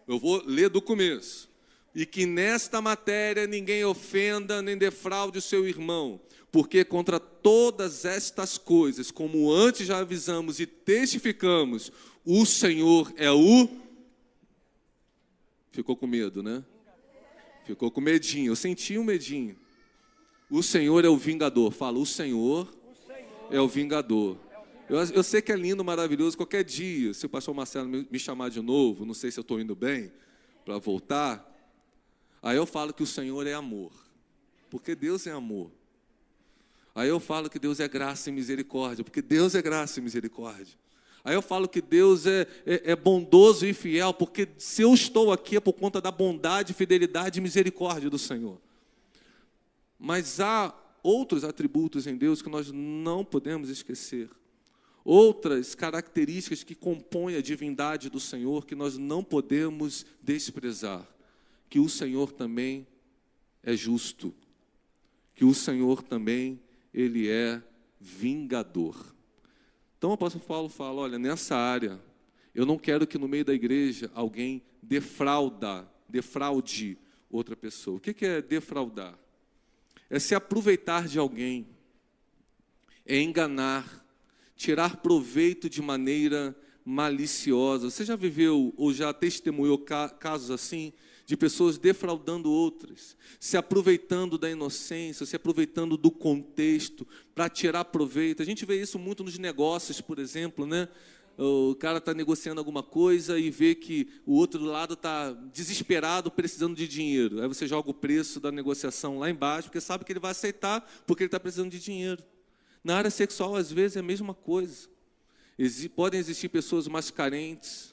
Eu vou ler do começo. E que nesta matéria ninguém ofenda nem defraude o seu irmão, porque contra todas estas coisas, como antes já avisamos e testificamos, o Senhor é o. Ficou com medo, né? Ficou com medinho. Eu senti um medinho. O Senhor é o vingador. Fala, o Senhor é o vingador. Eu, eu sei que é lindo, maravilhoso. Qualquer dia, se o pastor Marcelo me, me chamar de novo, não sei se eu estou indo bem para voltar, aí eu falo que o Senhor é amor, porque Deus é amor. Aí eu falo que Deus é graça e misericórdia, porque Deus é graça e misericórdia. Aí eu falo que Deus é, é, é, bondoso e fiel, porque se eu estou aqui é por conta da bondade, fidelidade e misericórdia do Senhor. Mas há outros atributos em Deus que nós não podemos esquecer outras características que compõem a divindade do Senhor que nós não podemos desprezar. Que o Senhor também é justo, que o Senhor também ele é vingador. Então o apóstolo Paulo fala, olha, nessa área, eu não quero que no meio da igreja alguém defrauda, defraude outra pessoa. O que é defraudar? É se aproveitar de alguém, é enganar, tirar proveito de maneira maliciosa. Você já viveu ou já testemunhou casos assim? De pessoas defraudando outras, se aproveitando da inocência, se aproveitando do contexto para tirar proveito. A gente vê isso muito nos negócios, por exemplo, né? O cara está negociando alguma coisa e vê que o outro lado está desesperado, precisando de dinheiro. Aí você joga o preço da negociação lá embaixo, porque sabe que ele vai aceitar, porque ele está precisando de dinheiro. Na área sexual, às vezes, é a mesma coisa. Podem existir pessoas mais carentes,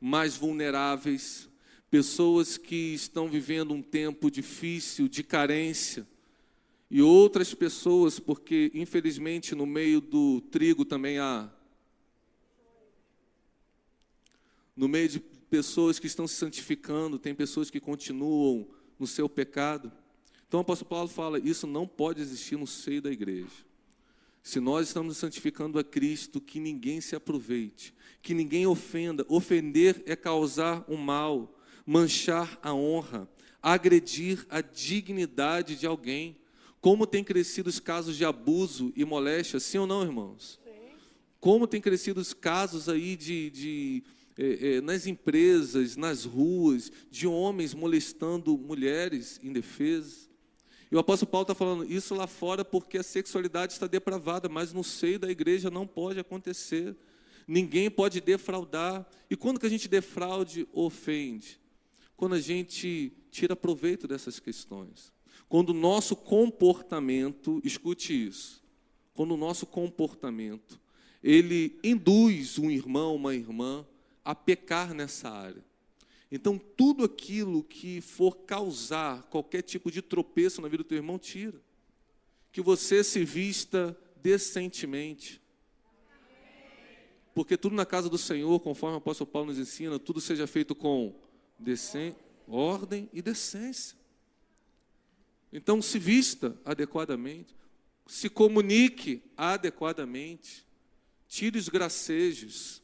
mais vulneráveis, pessoas que estão vivendo um tempo difícil, de carência, e outras pessoas, porque infelizmente no meio do trigo também há. No meio de pessoas que estão se santificando, tem pessoas que continuam no seu pecado. Então o apóstolo Paulo fala: isso não pode existir no seio da igreja. Se nós estamos santificando a Cristo, que ninguém se aproveite, que ninguém ofenda. Ofender é causar um mal, manchar a honra, agredir a dignidade de alguém. Como tem crescido os casos de abuso e moléstia, sim ou não, irmãos? Como tem crescido os casos aí de, de eh, eh, nas empresas, nas ruas, de homens molestando mulheres indefesas. E o apóstolo Paulo está falando isso lá fora porque a sexualidade está depravada, mas no seio da igreja não pode acontecer. Ninguém pode defraudar. E quando que a gente defraude ofende? Quando a gente tira proveito dessas questões. Quando o nosso comportamento, escute isso, quando o nosso comportamento, ele induz um irmão, uma irmã a pecar nessa área. Então, tudo aquilo que for causar qualquer tipo de tropeço na vida do teu irmão, tira. Que você se vista decentemente. Porque tudo na casa do Senhor, conforme o apóstolo Paulo nos ensina, tudo seja feito com decen ordem e decência. Então, se vista adequadamente, se comunique adequadamente, tire os gracejos,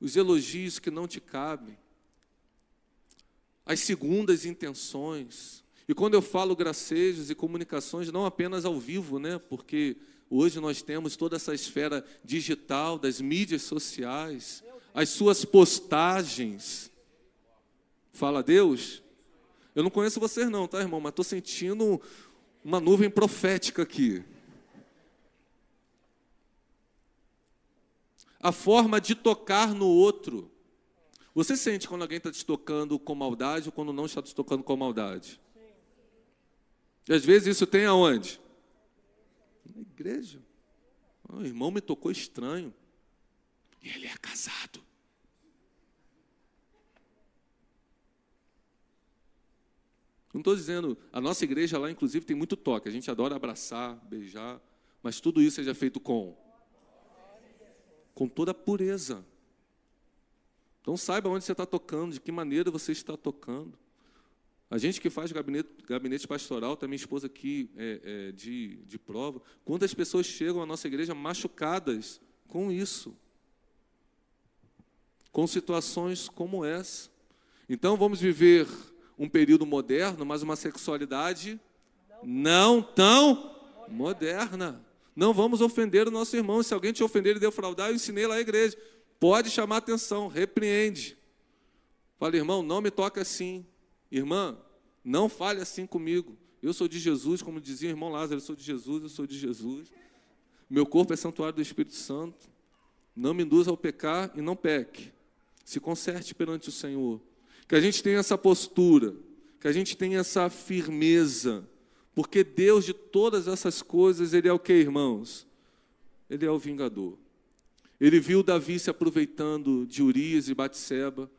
os elogios que não te cabem, as segundas intenções. E quando eu falo gracejos e comunicações, não apenas ao vivo, né? Porque hoje nós temos toda essa esfera digital, das mídias sociais, as suas postagens. Fala Deus. Eu não conheço vocês não, tá, irmão? Mas estou sentindo uma nuvem profética aqui. A forma de tocar no outro. Você sente quando alguém está te tocando com maldade ou quando não está te tocando com maldade? E às vezes isso tem aonde? Na igreja. o irmão me tocou estranho. E ele é casado. Não estou dizendo, a nossa igreja lá, inclusive, tem muito toque. A gente adora abraçar, beijar, mas tudo isso seja feito com com toda a pureza. Então saiba onde você está tocando, de que maneira você está tocando. A gente que faz gabinete, gabinete pastoral, minha esposa aqui é, é, de, de prova, quantas pessoas chegam à nossa igreja machucadas com isso, com situações como essa. Então vamos viver um período moderno, mas uma sexualidade não tão moderna. Não vamos ofender o nosso irmão. Se alguém te ofender e defraudar, eu ensinei lá a igreja. Pode chamar atenção, repreende. Fala, irmão, não me toque assim. Irmã, não fale assim comigo. Eu sou de Jesus, como dizia o irmão Lázaro, eu sou de Jesus, eu sou de Jesus. Meu corpo é santuário do Espírito Santo. Não me induza ao pecar e não peque. Se conserte perante o Senhor. Que a gente tenha essa postura, que a gente tenha essa firmeza, porque Deus de todas essas coisas, Ele é o que, irmãos? Ele é o vingador. Ele viu Davi se aproveitando de Urias e Batseba,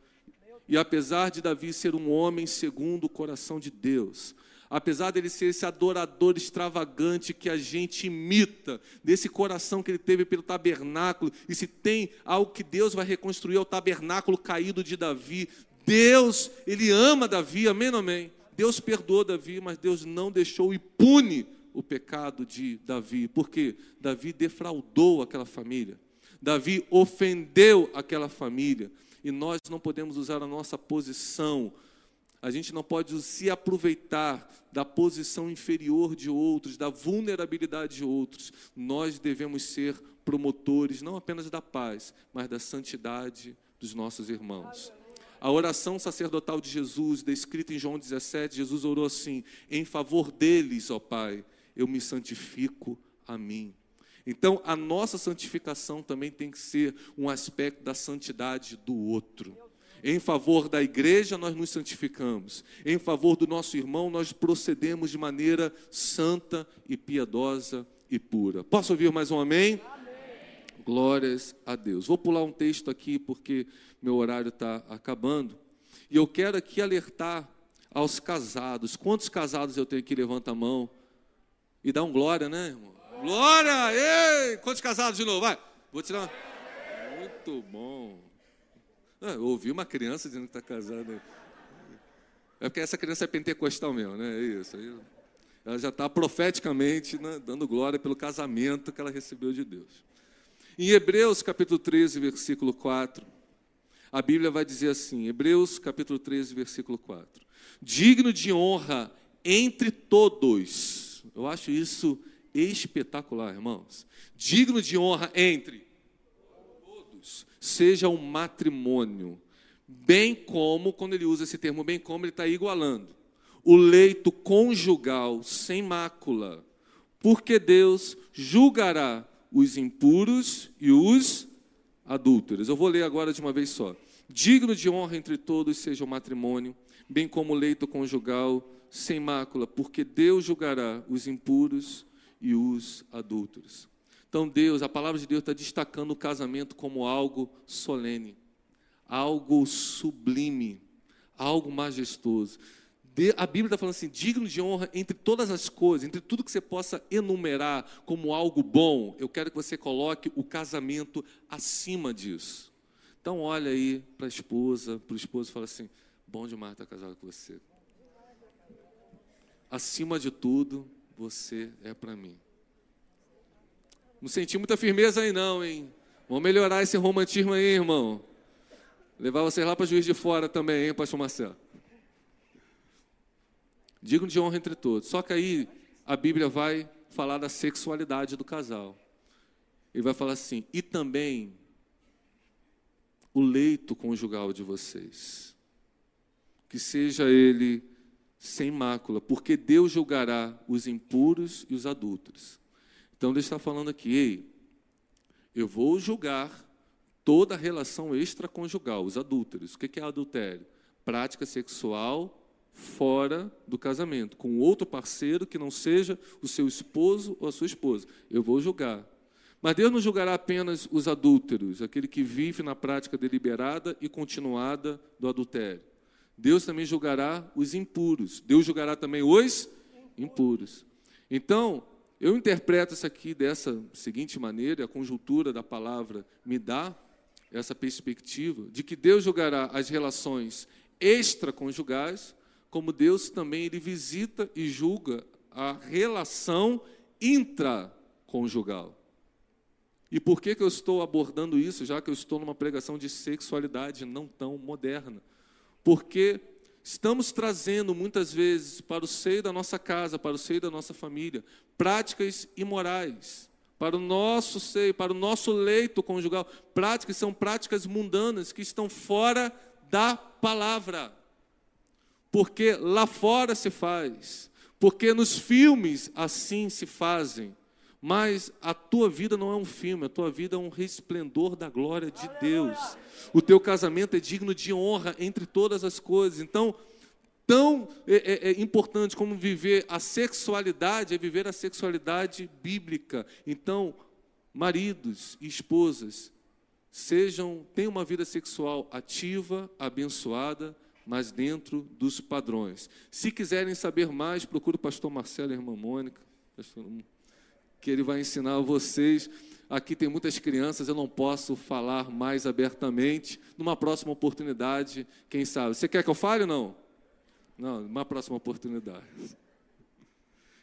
e apesar de Davi ser um homem segundo o coração de Deus, apesar dele ser esse adorador extravagante que a gente imita, desse coração que ele teve pelo tabernáculo, e se tem algo que Deus vai reconstruir é o tabernáculo caído de Davi. Deus, ele ama Davi, amém amém? Deus perdoou Davi, mas Deus não deixou impune o pecado de Davi, porque Davi defraudou aquela família. Davi ofendeu aquela família e nós não podemos usar a nossa posição, a gente não pode se aproveitar da posição inferior de outros, da vulnerabilidade de outros. Nós devemos ser promotores não apenas da paz, mas da santidade dos nossos irmãos. A oração sacerdotal de Jesus, descrita em João 17, Jesus orou assim: Em favor deles, ó Pai, eu me santifico a mim. Então, a nossa santificação também tem que ser um aspecto da santidade do outro. Em favor da igreja, nós nos santificamos. Em favor do nosso irmão, nós procedemos de maneira santa e piedosa e pura. Posso ouvir mais um amém? amém. Glórias a Deus. Vou pular um texto aqui porque meu horário está acabando. E eu quero aqui alertar aos casados. Quantos casados eu tenho que levantar a mão e dar um glória, né, irmão? Glória! Ei! Quantos casados de novo? Vai! Vou tirar uma... Muito bom. Ah, eu ouvi uma criança dizendo que está casada. É porque essa criança é pentecostal mesmo, né? É isso. Ela já está profeticamente né, dando glória pelo casamento que ela recebeu de Deus. Em Hebreus capítulo 13, versículo 4, a Bíblia vai dizer assim, Hebreus capítulo 13, versículo 4. Digno de honra entre todos. Eu acho isso espetacular, irmãos. Digno de honra entre todos, seja um matrimônio, bem como, quando ele usa esse termo bem como, ele está igualando, o leito conjugal sem mácula, porque Deus julgará os impuros e os adúlteros. Eu vou ler agora de uma vez só. Digno de honra entre todos seja o matrimônio, bem como o leito conjugal sem mácula, porque Deus julgará os impuros e os adúlteros. Então, Deus, a palavra de Deus está destacando o casamento como algo solene, algo sublime, algo majestoso. A Bíblia está falando assim: digno de honra entre todas as coisas, entre tudo que você possa enumerar como algo bom, eu quero que você coloque o casamento acima disso. Então, olha aí para a esposa, para o esposo e fala assim: bom demais estar casado com você. Acima de tudo, você é para mim. Não senti muita firmeza aí, não, hein? Vamos melhorar esse romantismo aí, irmão. Levar vocês lá para juiz de fora também, hein, pastor Marcelo? Digno de honra entre todos. Só que aí a Bíblia vai falar da sexualidade do casal. Ele vai falar assim: e também o leito conjugal de vocês. Que seja ele sem mácula, porque Deus julgará os impuros e os adúlteros. Então ele está falando aqui, ei, eu vou julgar toda relação extraconjugal, os adúlteros. O que é adultério? Prática sexual fora do casamento, com outro parceiro que não seja o seu esposo ou a sua esposa. Eu vou julgar. Mas Deus não julgará apenas os adúlteros, aquele que vive na prática deliberada e continuada do adultério. Deus também julgará os impuros. Deus julgará também os impuros. Então, eu interpreto isso aqui dessa seguinte maneira, a conjuntura da palavra me dá essa perspectiva de que Deus julgará as relações extraconjugais, como Deus também ele visita e julga a relação intraconjugal. E por que, que eu estou abordando isso, já que eu estou numa pregação de sexualidade não tão moderna? Porque estamos trazendo muitas vezes para o seio da nossa casa, para o seio da nossa família, práticas imorais, para o nosso seio, para o nosso leito conjugal, práticas são práticas mundanas que estão fora da palavra. Porque lá fora se faz, porque nos filmes assim se fazem. Mas a tua vida não é um filme, a tua vida é um resplendor da glória de Deus. O teu casamento é digno de honra entre todas as coisas. Então, tão é, é, é importante como viver a sexualidade é viver a sexualidade bíblica. Então, maridos e esposas, sejam, tenham uma vida sexual ativa, abençoada, mas dentro dos padrões. Se quiserem saber mais, procure o pastor Marcelo e a irmã Mônica. Pastor que ele vai ensinar a vocês. Aqui tem muitas crianças, eu não posso falar mais abertamente. Numa próxima oportunidade, quem sabe. Você quer que eu fale ou não? Não, numa próxima oportunidade.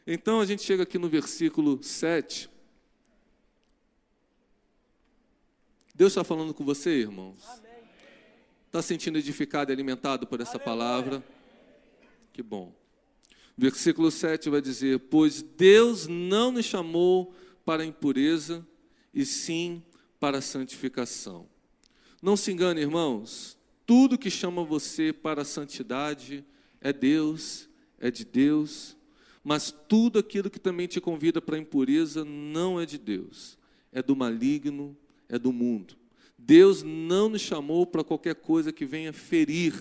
Então a gente chega aqui no versículo 7. Deus está falando com você, irmãos? Está sentindo edificado e alimentado por essa palavra? Que bom. Versículo 7 vai dizer: Pois Deus não nos chamou para a impureza, e sim para a santificação. Não se engane, irmãos, tudo que chama você para a santidade é Deus, é de Deus, mas tudo aquilo que também te convida para a impureza não é de Deus, é do maligno, é do mundo. Deus não nos chamou para qualquer coisa que venha ferir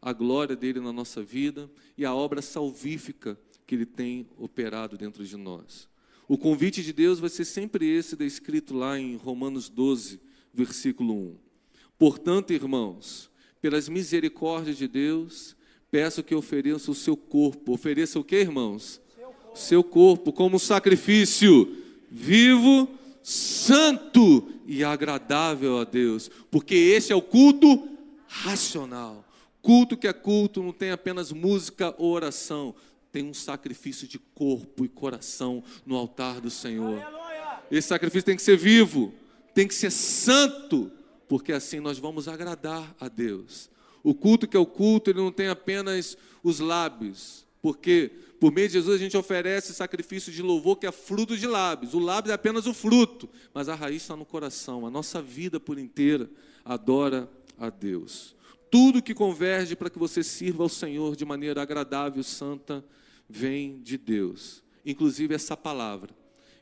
a glória dele na nossa vida e a obra salvífica que ele tem operado dentro de nós. O convite de Deus vai ser sempre esse descrito lá em Romanos 12, versículo 1. Portanto, irmãos, pelas misericórdias de Deus, peço que ofereça o seu corpo. Ofereça o que, irmãos? Seu corpo, seu corpo como um sacrifício vivo, santo e agradável a Deus, porque esse é o culto racional. Culto que é culto não tem apenas música ou oração, tem um sacrifício de corpo e coração no altar do Senhor. Esse sacrifício tem que ser vivo, tem que ser santo, porque assim nós vamos agradar a Deus. O culto que é o culto, ele não tem apenas os lábios, porque por meio de Jesus a gente oferece sacrifício de louvor que é fruto de lábios. O lábio é apenas o fruto, mas a raiz está no coração. A nossa vida por inteira adora a Deus. Tudo que converge para que você sirva ao Senhor de maneira agradável, santa, vem de Deus. Inclusive essa palavra.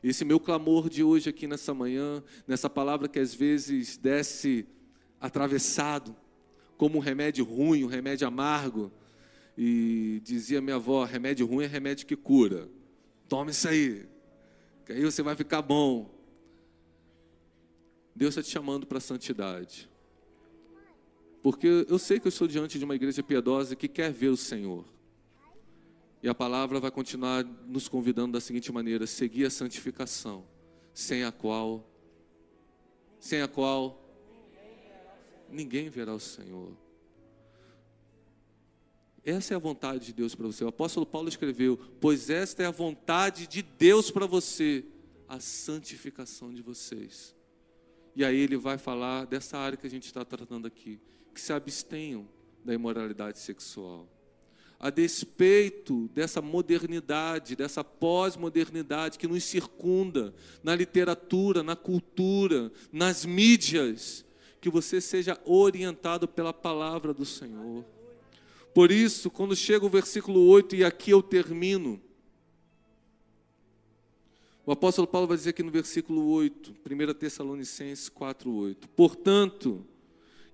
Esse meu clamor de hoje aqui nessa manhã, nessa palavra que às vezes desce atravessado, como um remédio ruim, um remédio amargo. E dizia minha avó: remédio ruim é remédio que cura. Tome isso aí, que aí você vai ficar bom. Deus está te chamando para a santidade. Porque eu sei que eu estou diante de uma igreja piedosa que quer ver o Senhor. E a palavra vai continuar nos convidando da seguinte maneira: seguir a santificação, sem a qual sem a qual ninguém verá o Senhor. Essa é a vontade de Deus para você. O apóstolo Paulo escreveu: Pois esta é a vontade de Deus para você, a santificação de vocês. E aí ele vai falar dessa área que a gente está tratando aqui, que se abstenham da imoralidade sexual. A despeito dessa modernidade, dessa pós-modernidade que nos circunda na literatura, na cultura, nas mídias, que você seja orientado pela palavra do Senhor. Por isso, quando chega o versículo 8, e aqui eu termino, o apóstolo Paulo vai dizer aqui no versículo 8, 1 Tessalonicenses 4, 8: Portanto,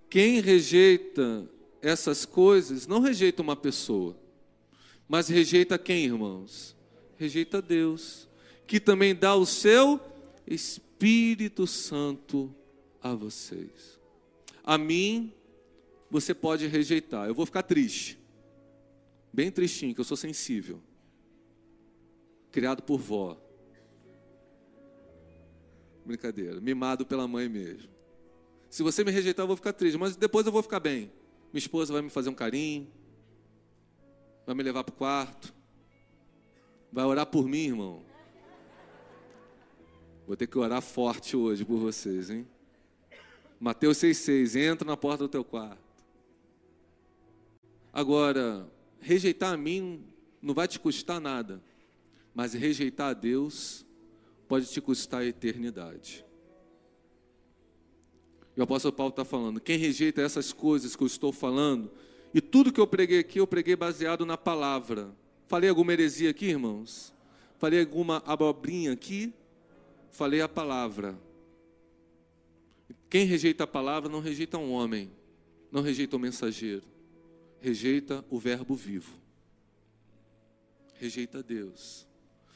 quem rejeita essas coisas não rejeita uma pessoa, mas rejeita quem, irmãos? Rejeita Deus, que também dá o seu Espírito Santo a vocês. A mim você pode rejeitar. Eu vou ficar triste. Bem tristinho, que eu sou sensível. Criado por vó. Brincadeira. Mimado pela mãe mesmo. Se você me rejeitar, eu vou ficar triste. Mas depois eu vou ficar bem. Minha esposa vai me fazer um carinho. Vai me levar para o quarto. Vai orar por mim, irmão. Vou ter que orar forte hoje por vocês, hein? Mateus 6,6. Entra na porta do teu quarto. Agora, rejeitar a mim não vai te custar nada, mas rejeitar a Deus pode te custar a eternidade. E o apóstolo Paulo está falando: quem rejeita essas coisas que eu estou falando, e tudo que eu preguei aqui, eu preguei baseado na palavra. Falei alguma heresia aqui, irmãos? Falei alguma abobrinha aqui? Falei a palavra. Quem rejeita a palavra não rejeita um homem, não rejeita o mensageiro rejeita o Verbo vivo, rejeita Deus.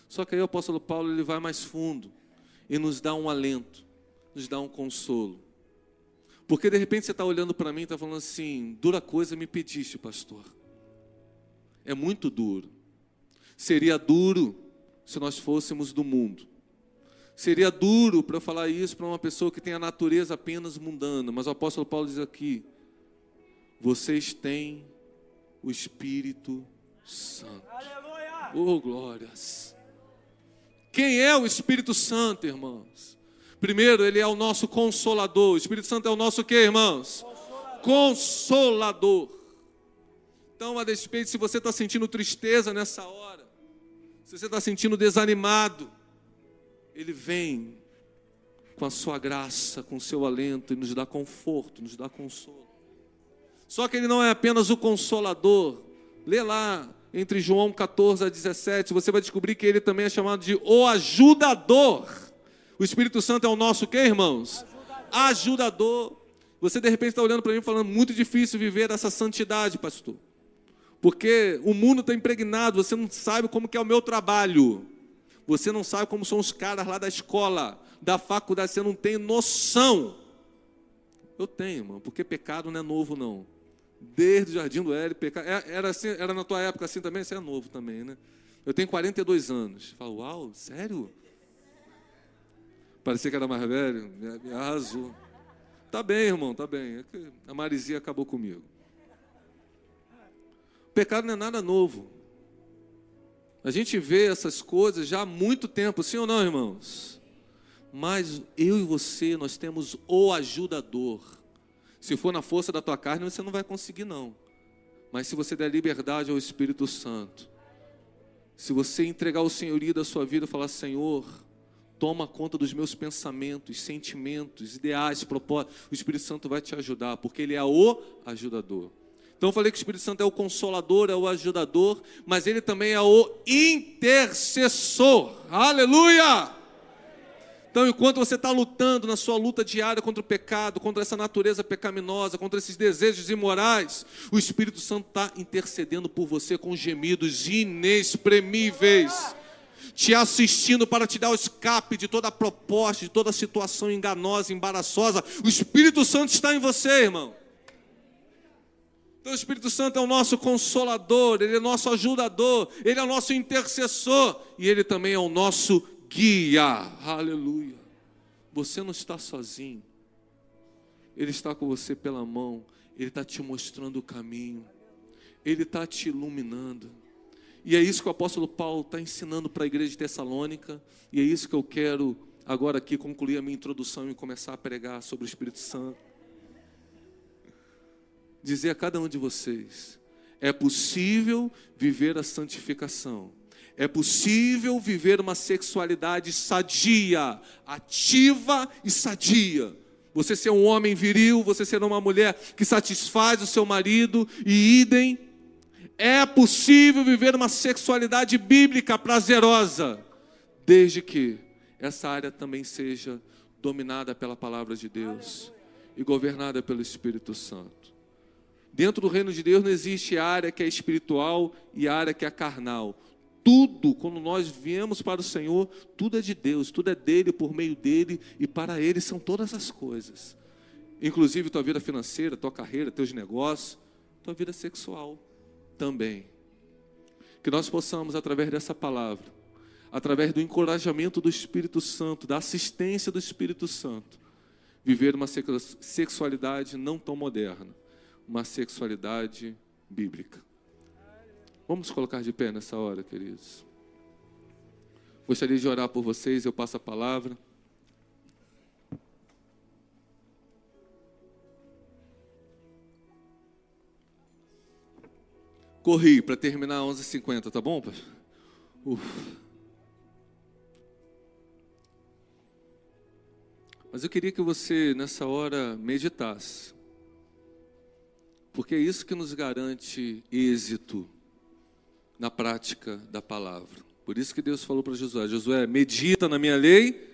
Só que aí o apóstolo Paulo ele vai mais fundo e nos dá um alento, nos dá um consolo. Porque de repente você está olhando para mim e está falando assim: dura coisa me pediste, pastor. É muito duro. Seria duro se nós fôssemos do mundo. Seria duro para falar isso para uma pessoa que tem a natureza apenas mundana. Mas o apóstolo Paulo diz aqui: vocês têm o Espírito Santo. Aleluia! Oh, glórias! Quem é o Espírito Santo, irmãos? Primeiro, ele é o nosso consolador. O Espírito Santo é o nosso que, irmãos? Consolador. consolador. Então, a despeito, se você está sentindo tristeza nessa hora, se você está sentindo desanimado, ele vem com a sua graça, com o seu alento e nos dá conforto, nos dá consolo. Só que ele não é apenas o consolador. Lê lá entre João 14 a 17, você vai descobrir que ele também é chamado de o ajudador. O Espírito Santo é o nosso que, irmãos? Ajudador. ajudador. Você de repente está olhando para mim falando muito difícil viver essa santidade, pastor. Porque o mundo está impregnado, você não sabe como que é o meu trabalho. Você não sabe como são os caras lá da escola, da faculdade, você não tem noção. Eu tenho, irmão, porque pecado não é novo não. Desde o Jardim do Éden, pecado. É, era, assim, era na tua época assim também? Você é novo também, né? Eu tenho 42 anos. Falo, uau, sério? Parecia que era mais velho, me, arrasou. Tá bem, irmão, tá bem. É a Marizia acabou comigo. O pecado não é nada novo. A gente vê essas coisas já há muito tempo, sim ou não, irmãos? Mas eu e você, nós temos o ajudador se for na força da tua carne, você não vai conseguir, não. Mas se você der liberdade ao Espírito Santo, se você entregar o senhorio da sua vida e falar: Senhor, toma conta dos meus pensamentos, sentimentos, ideais, propósitos, o Espírito Santo vai te ajudar, porque Ele é o ajudador. Então eu falei que o Espírito Santo é o consolador, é o ajudador, mas ele também é o intercessor. Aleluia! Então, enquanto você está lutando na sua luta diária contra o pecado, contra essa natureza pecaminosa, contra esses desejos imorais, o Espírito Santo está intercedendo por você com gemidos inexprimíveis, te assistindo para te dar o escape de toda proposta, de toda situação enganosa, embaraçosa. O Espírito Santo está em você, irmão. Então o Espírito Santo é o nosso consolador, ele é nosso ajudador, ele é o nosso intercessor e ele também é o nosso guia. Aleluia. Você não está sozinho. Ele está com você pela mão, ele está te mostrando o caminho, ele está te iluminando. E é isso que o apóstolo Paulo está ensinando para a igreja de Tessalônica, e é isso que eu quero agora aqui concluir a minha introdução e começar a pregar sobre o Espírito Santo. Dizer a cada um de vocês: é possível viver a santificação, é possível viver uma sexualidade sadia, ativa e sadia. Você ser um homem viril, você ser uma mulher que satisfaz o seu marido e idem é possível viver uma sexualidade bíblica prazerosa, desde que essa área também seja dominada pela palavra de Deus e governada pelo Espírito Santo. Dentro do reino de Deus não existe área que é espiritual e área que é carnal. Tudo, quando nós viemos para o Senhor, tudo é de Deus, tudo é dele, por meio dele e para ele são todas as coisas. Inclusive tua vida financeira, tua carreira, teus negócios, tua vida sexual também. Que nós possamos, através dessa palavra, através do encorajamento do Espírito Santo, da assistência do Espírito Santo, viver uma sexualidade não tão moderna, uma sexualidade bíblica. Vamos colocar de pé nessa hora, queridos. Gostaria de orar por vocês, eu passo a palavra. Corri para terminar 11h50, tá bom? Ufa. Mas eu queria que você, nessa hora, meditasse. Porque é isso que nos garante êxito na prática da palavra. Por isso que Deus falou para Josué: Josué, medita na minha lei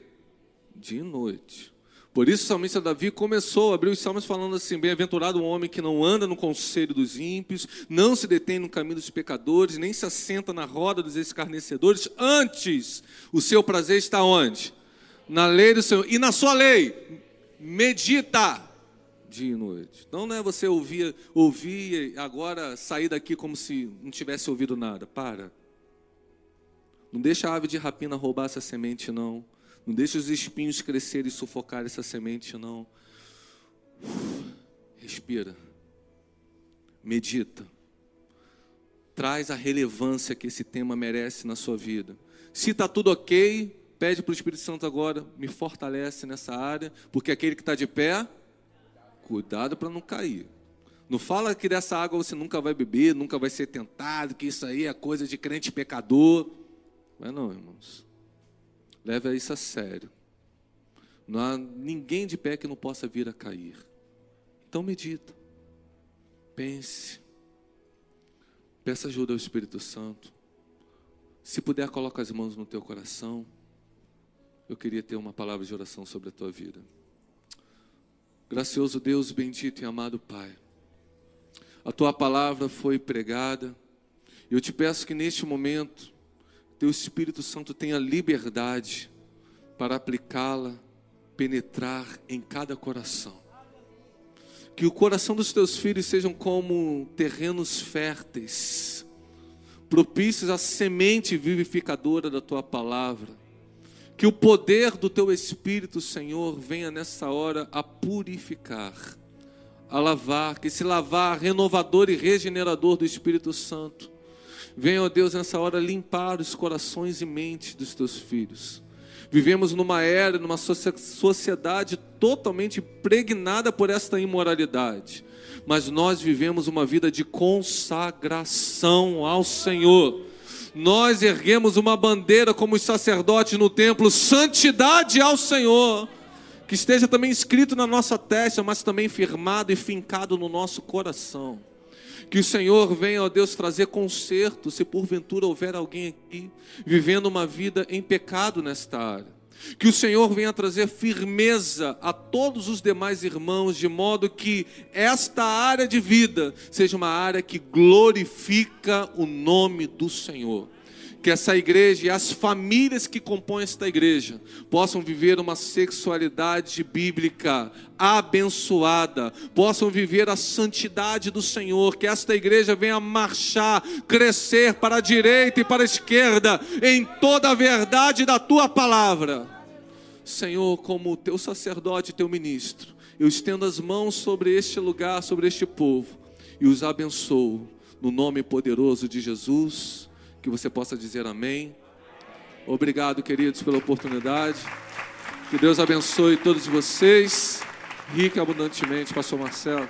de noite. Por isso o salmista Davi começou, abriu os salmos falando assim: Bem-aventurado o homem que não anda no conselho dos ímpios, não se detém no caminho dos pecadores, nem se assenta na roda dos escarnecedores. Antes, o seu prazer está onde? Na lei do Senhor. E na sua lei, medita dia e noite. Então não é você ouvir, ouvir e agora sair daqui como se não tivesse ouvido nada. Para. Não deixa a ave de rapina roubar essa semente, não. Não deixe os espinhos crescerem e sufocar essa semente, não. Respira. Medita. Traz a relevância que esse tema merece na sua vida. Se está tudo ok, pede para o Espírito Santo agora, me fortalece nessa área, porque aquele que está de pé, cuidado para não cair. Não fala que dessa água você nunca vai beber, nunca vai ser tentado, que isso aí é coisa de crente pecador. É não, irmãos. Leve isso a sério. Não há ninguém de pé que não possa vir a cair. Então medita. Pense. Peça ajuda ao Espírito Santo. Se puder, coloca as mãos no teu coração. Eu queria ter uma palavra de oração sobre a tua vida. Gracioso Deus, bendito e amado Pai. A tua palavra foi pregada. Eu te peço que neste momento teu Espírito Santo tenha liberdade para aplicá-la, penetrar em cada coração. Que o coração dos teus filhos sejam como terrenos férteis, propícios à semente vivificadora da tua palavra. Que o poder do teu Espírito, Senhor, venha nessa hora a purificar, a lavar, que esse lavar renovador e regenerador do Espírito Santo Venha, ó Deus, nessa hora limpar os corações e mentes dos teus filhos. Vivemos numa era, numa sociedade totalmente impregnada por esta imoralidade. Mas nós vivemos uma vida de consagração ao Senhor. Nós erguemos uma bandeira como os sacerdotes no templo, santidade ao Senhor. Que esteja também escrito na nossa testa, mas também firmado e fincado no nosso coração. Que o Senhor venha, ó Deus, trazer conserto, se porventura houver alguém aqui vivendo uma vida em pecado nesta área. Que o Senhor venha trazer firmeza a todos os demais irmãos, de modo que esta área de vida seja uma área que glorifica o nome do Senhor que essa igreja e as famílias que compõem esta igreja possam viver uma sexualidade bíblica abençoada, possam viver a santidade do Senhor, que esta igreja venha marchar, crescer para a direita e para a esquerda em toda a verdade da tua palavra. Senhor, como teu sacerdote, teu ministro, eu estendo as mãos sobre este lugar, sobre este povo e os abençoo no nome poderoso de Jesus que você possa dizer amém. Obrigado, queridos, pela oportunidade. Que Deus abençoe todos vocês, rica e abundantemente, Pastor Marcelo.